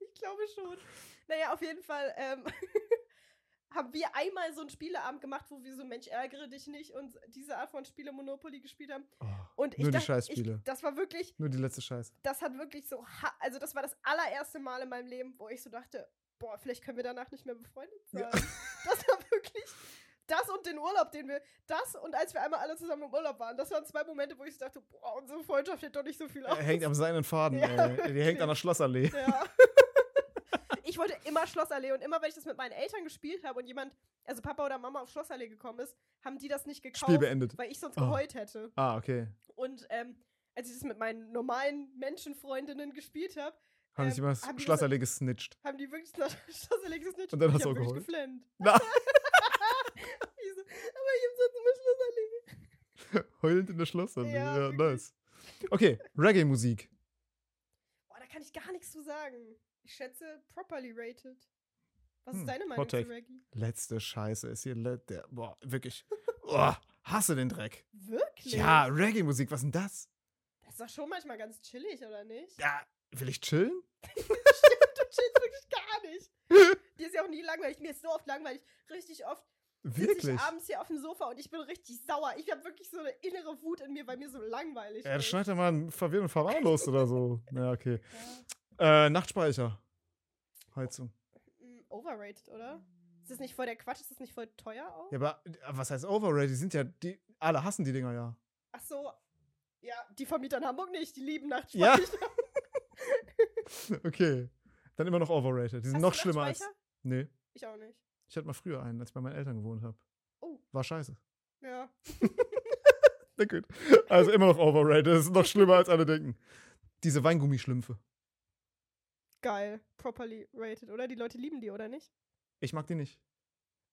Ich glaube schon. Naja, auf jeden Fall ähm, haben wir einmal so einen Spieleabend gemacht, wo wir so Mensch, ärgere dich nicht und diese Art von Spiele Monopoly gespielt haben.
Oh,
Und ich
Nur die Scheißspiele.
Ich, das war wirklich,
nur die letzte Scheiße.
das hat wirklich so, also das war das allererste Mal in meinem Leben, wo ich so dachte, boah, vielleicht können wir danach nicht mehr befreundet sein.
Ja.
Das war wirklich das und den Urlaub, den wir, das und als wir einmal alle zusammen im Urlaub waren, das waren zwei Momente, wo ich so dachte, boah, unsere Freundschaft hält doch nicht so viel aus.
Er hängt am seinen Faden,
Ja,
ey. Die hängt an der Schlossallee.
Ja. ich wollte immer Schlossallee und immer, wenn ich das mit meinen Eltern gespielt habe und jemand, also Papa oder Mama auf Schlossallee gekommen ist, haben die das nicht gekauft,
Spiel beendet.
weil ich sonst
Oh.
geheult hätte.
Ah, okay.
Und ähm, als ich das mit meinen normalen Menschenfreundinnen gespielt habe,
Haben
Ähm,
sich immer
haben
Schlossallee gesnitcht.
haben die wirklich Schlossallee gesnitcht.
Und dann hast du auch geheult?
geflennt.
Na,
Ich so, aber ich hab sonst immer Schlossallee.
heulend in der Schlossallee.
Ja,
Ja, nice. Okay, Reggae-Musik.
Boah, da kann ich gar nichts zu sagen. Ich schätze properly rated. Was
Hm,
ist deine Meinung zu
Take.
Reggae?
Letzte Scheiße ist hier. Der, boah, wirklich. Oh, hasse den Dreck.
Wirklich?
Ja, Reggae-Musik, was denn das?
Das ist doch schon manchmal ganz chillig, oder nicht?
Ja, will ich chillen?
Stimmt, du chillst wirklich gar nicht. Dir ist ja auch nie langweilig. Mir ist so oft langweilig. Richtig oft sitze ich
Wirklich?
abends hier auf dem Sofa und ich bin richtig sauer. Ich habe wirklich so eine innere Wut in mir, weil mir so langweilig
Ja, das
ist.
schneidet er mal verwirrt und verwahrlost oder so. Ja, okay.
Ja.
Äh, Nachtspeicher. Heizung.
Mm, Overrated, oder? Ist das nicht voll der Quatsch? Ist das nicht voll teuer auch?
Ja, aber äh, was heißt overrated? Die sind ja, die, alle hassen die Dinger ja.
Ach so. Ja, die Vermieter in Hamburg nicht. Die lieben
Ja.
Nachtspeicher.
Okay. Dann immer noch overrated. Die sind
Hast
noch schlimmer als. Nee.
Ich auch nicht.
Ich hatte mal früher einen, als ich bei meinen Eltern gewohnt habe.
Oh.
War scheiße.
Ja.
Na gut. Also immer noch overrated. Das ist noch schlimmer als alle denken. Diese Weingummischlümpfe.
Geil. Properly rated, oder? Die Leute lieben die, oder nicht?
Ich mag die nicht.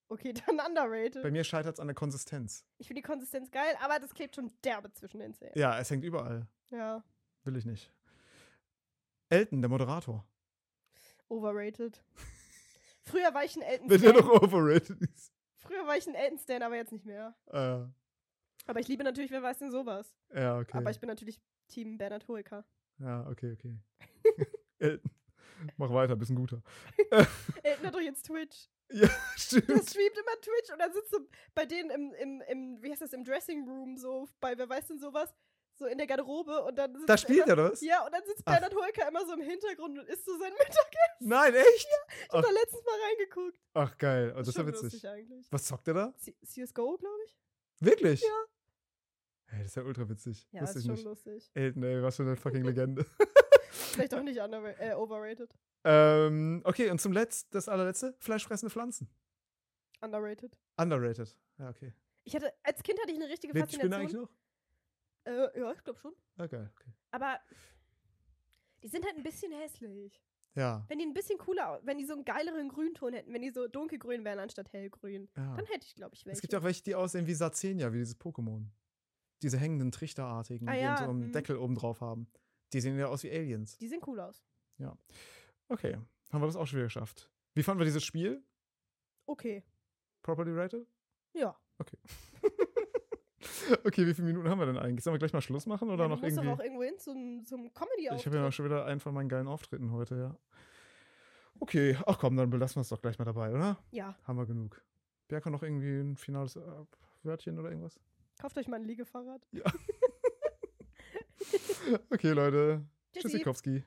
Okay, dann underrated.
Bei mir scheitert es an der Konsistenz.
Ich finde die Konsistenz geil, aber das klebt schon derbe zwischen den Zähnen.
Ja, es hängt überall.
Ja.
Will ich nicht. Elton, der Moderator.
Overrated. Früher war ich ein Elton
Wenn der noch overrated ist.
Früher war ich ein Elton Stan, aber jetzt nicht mehr.
Äh,
Aber ich liebe natürlich, wer weiß denn sowas.
ja, okay.
Aber ich bin natürlich Team Bernhard Hoeker.
ja, okay, okay. Elton. Mach weiter, bist ein guter.
Hat doch jetzt Twitch.
Ja,
Der
stimmt.
streamt immer Twitch und dann sitzt du bei denen im, im, im, wie heißt das, im Dressing Room, so bei, wer weiß denn sowas, so in der Garderobe und dann sitzt
Da spielt er das?
Ja, und dann sitzt
Ach.
Bernhard Hoeker immer so im Hintergrund und isst so sein Mittagessen.
Nein, echt?
Ich hab da letztens mal reingeguckt.
Ach, geil. Oh, das ist ja witzig.
eigentlich.
Was zockt er da?
C CSGO, glaube ich.
Wirklich?
Ja.
Hey, das ist ja ultra witzig.
Ja,
Wusste
ist schon
nicht.
lustig.
Elton, ey, was für eine fucking Legende.
Vielleicht doch nicht under äh, overrated.
ähm, okay, und zum Letzt, das allerletzte, fleischfressende Pflanzen.
Underrated.
Underrated. Ja, okay.
Ich hatte, als Kind hatte ich eine richtige
Lebt die Spinne eigentlich
Faszination.
noch?
Äh, ja, ich glaube schon.
Ah, geil, okay.
Aber die sind halt ein bisschen hässlich.
Ja.
Wenn die ein bisschen cooler, wenn die so einen geileren Grünton hätten, wenn die so dunkelgrün wären anstatt hellgrün,
ja.
dann hätte ich, glaube ich, welche.
Es gibt ja auch welche, die aussehen wie Sazenia, wie dieses Pokémon. Diese hängenden Trichterartigen,
Ah
die
ja,
so einen
mhm.
Deckel oben drauf haben. Die sehen ja aus wie Aliens.
die sehen cool aus.
Okay, haben wir das auch schon wieder geschafft. Wie fanden wir dieses Spiel?
Okay.
Properly rated?
Ja.
Okay, wie viele Minuten haben wir denn eigentlich? Sollen wir gleich mal Schluss machen oder
ja,
noch
du musst
irgendwie?
doch auch irgendwo hin zum, zum comedy
Ich habe ja noch schon wieder einen von meinen geilen Auftritten heute, ja. Okay, ach komm, dann belassen wir es doch gleich mal dabei, oder?
Ja,
Haben wir genug. Bianca noch irgendwie ein finales äh, Wörtchen oder irgendwas?
kauft euch mal ein Liegefahrrad.
Okay, Leute.
Tschüssi.
Tschüssikowski.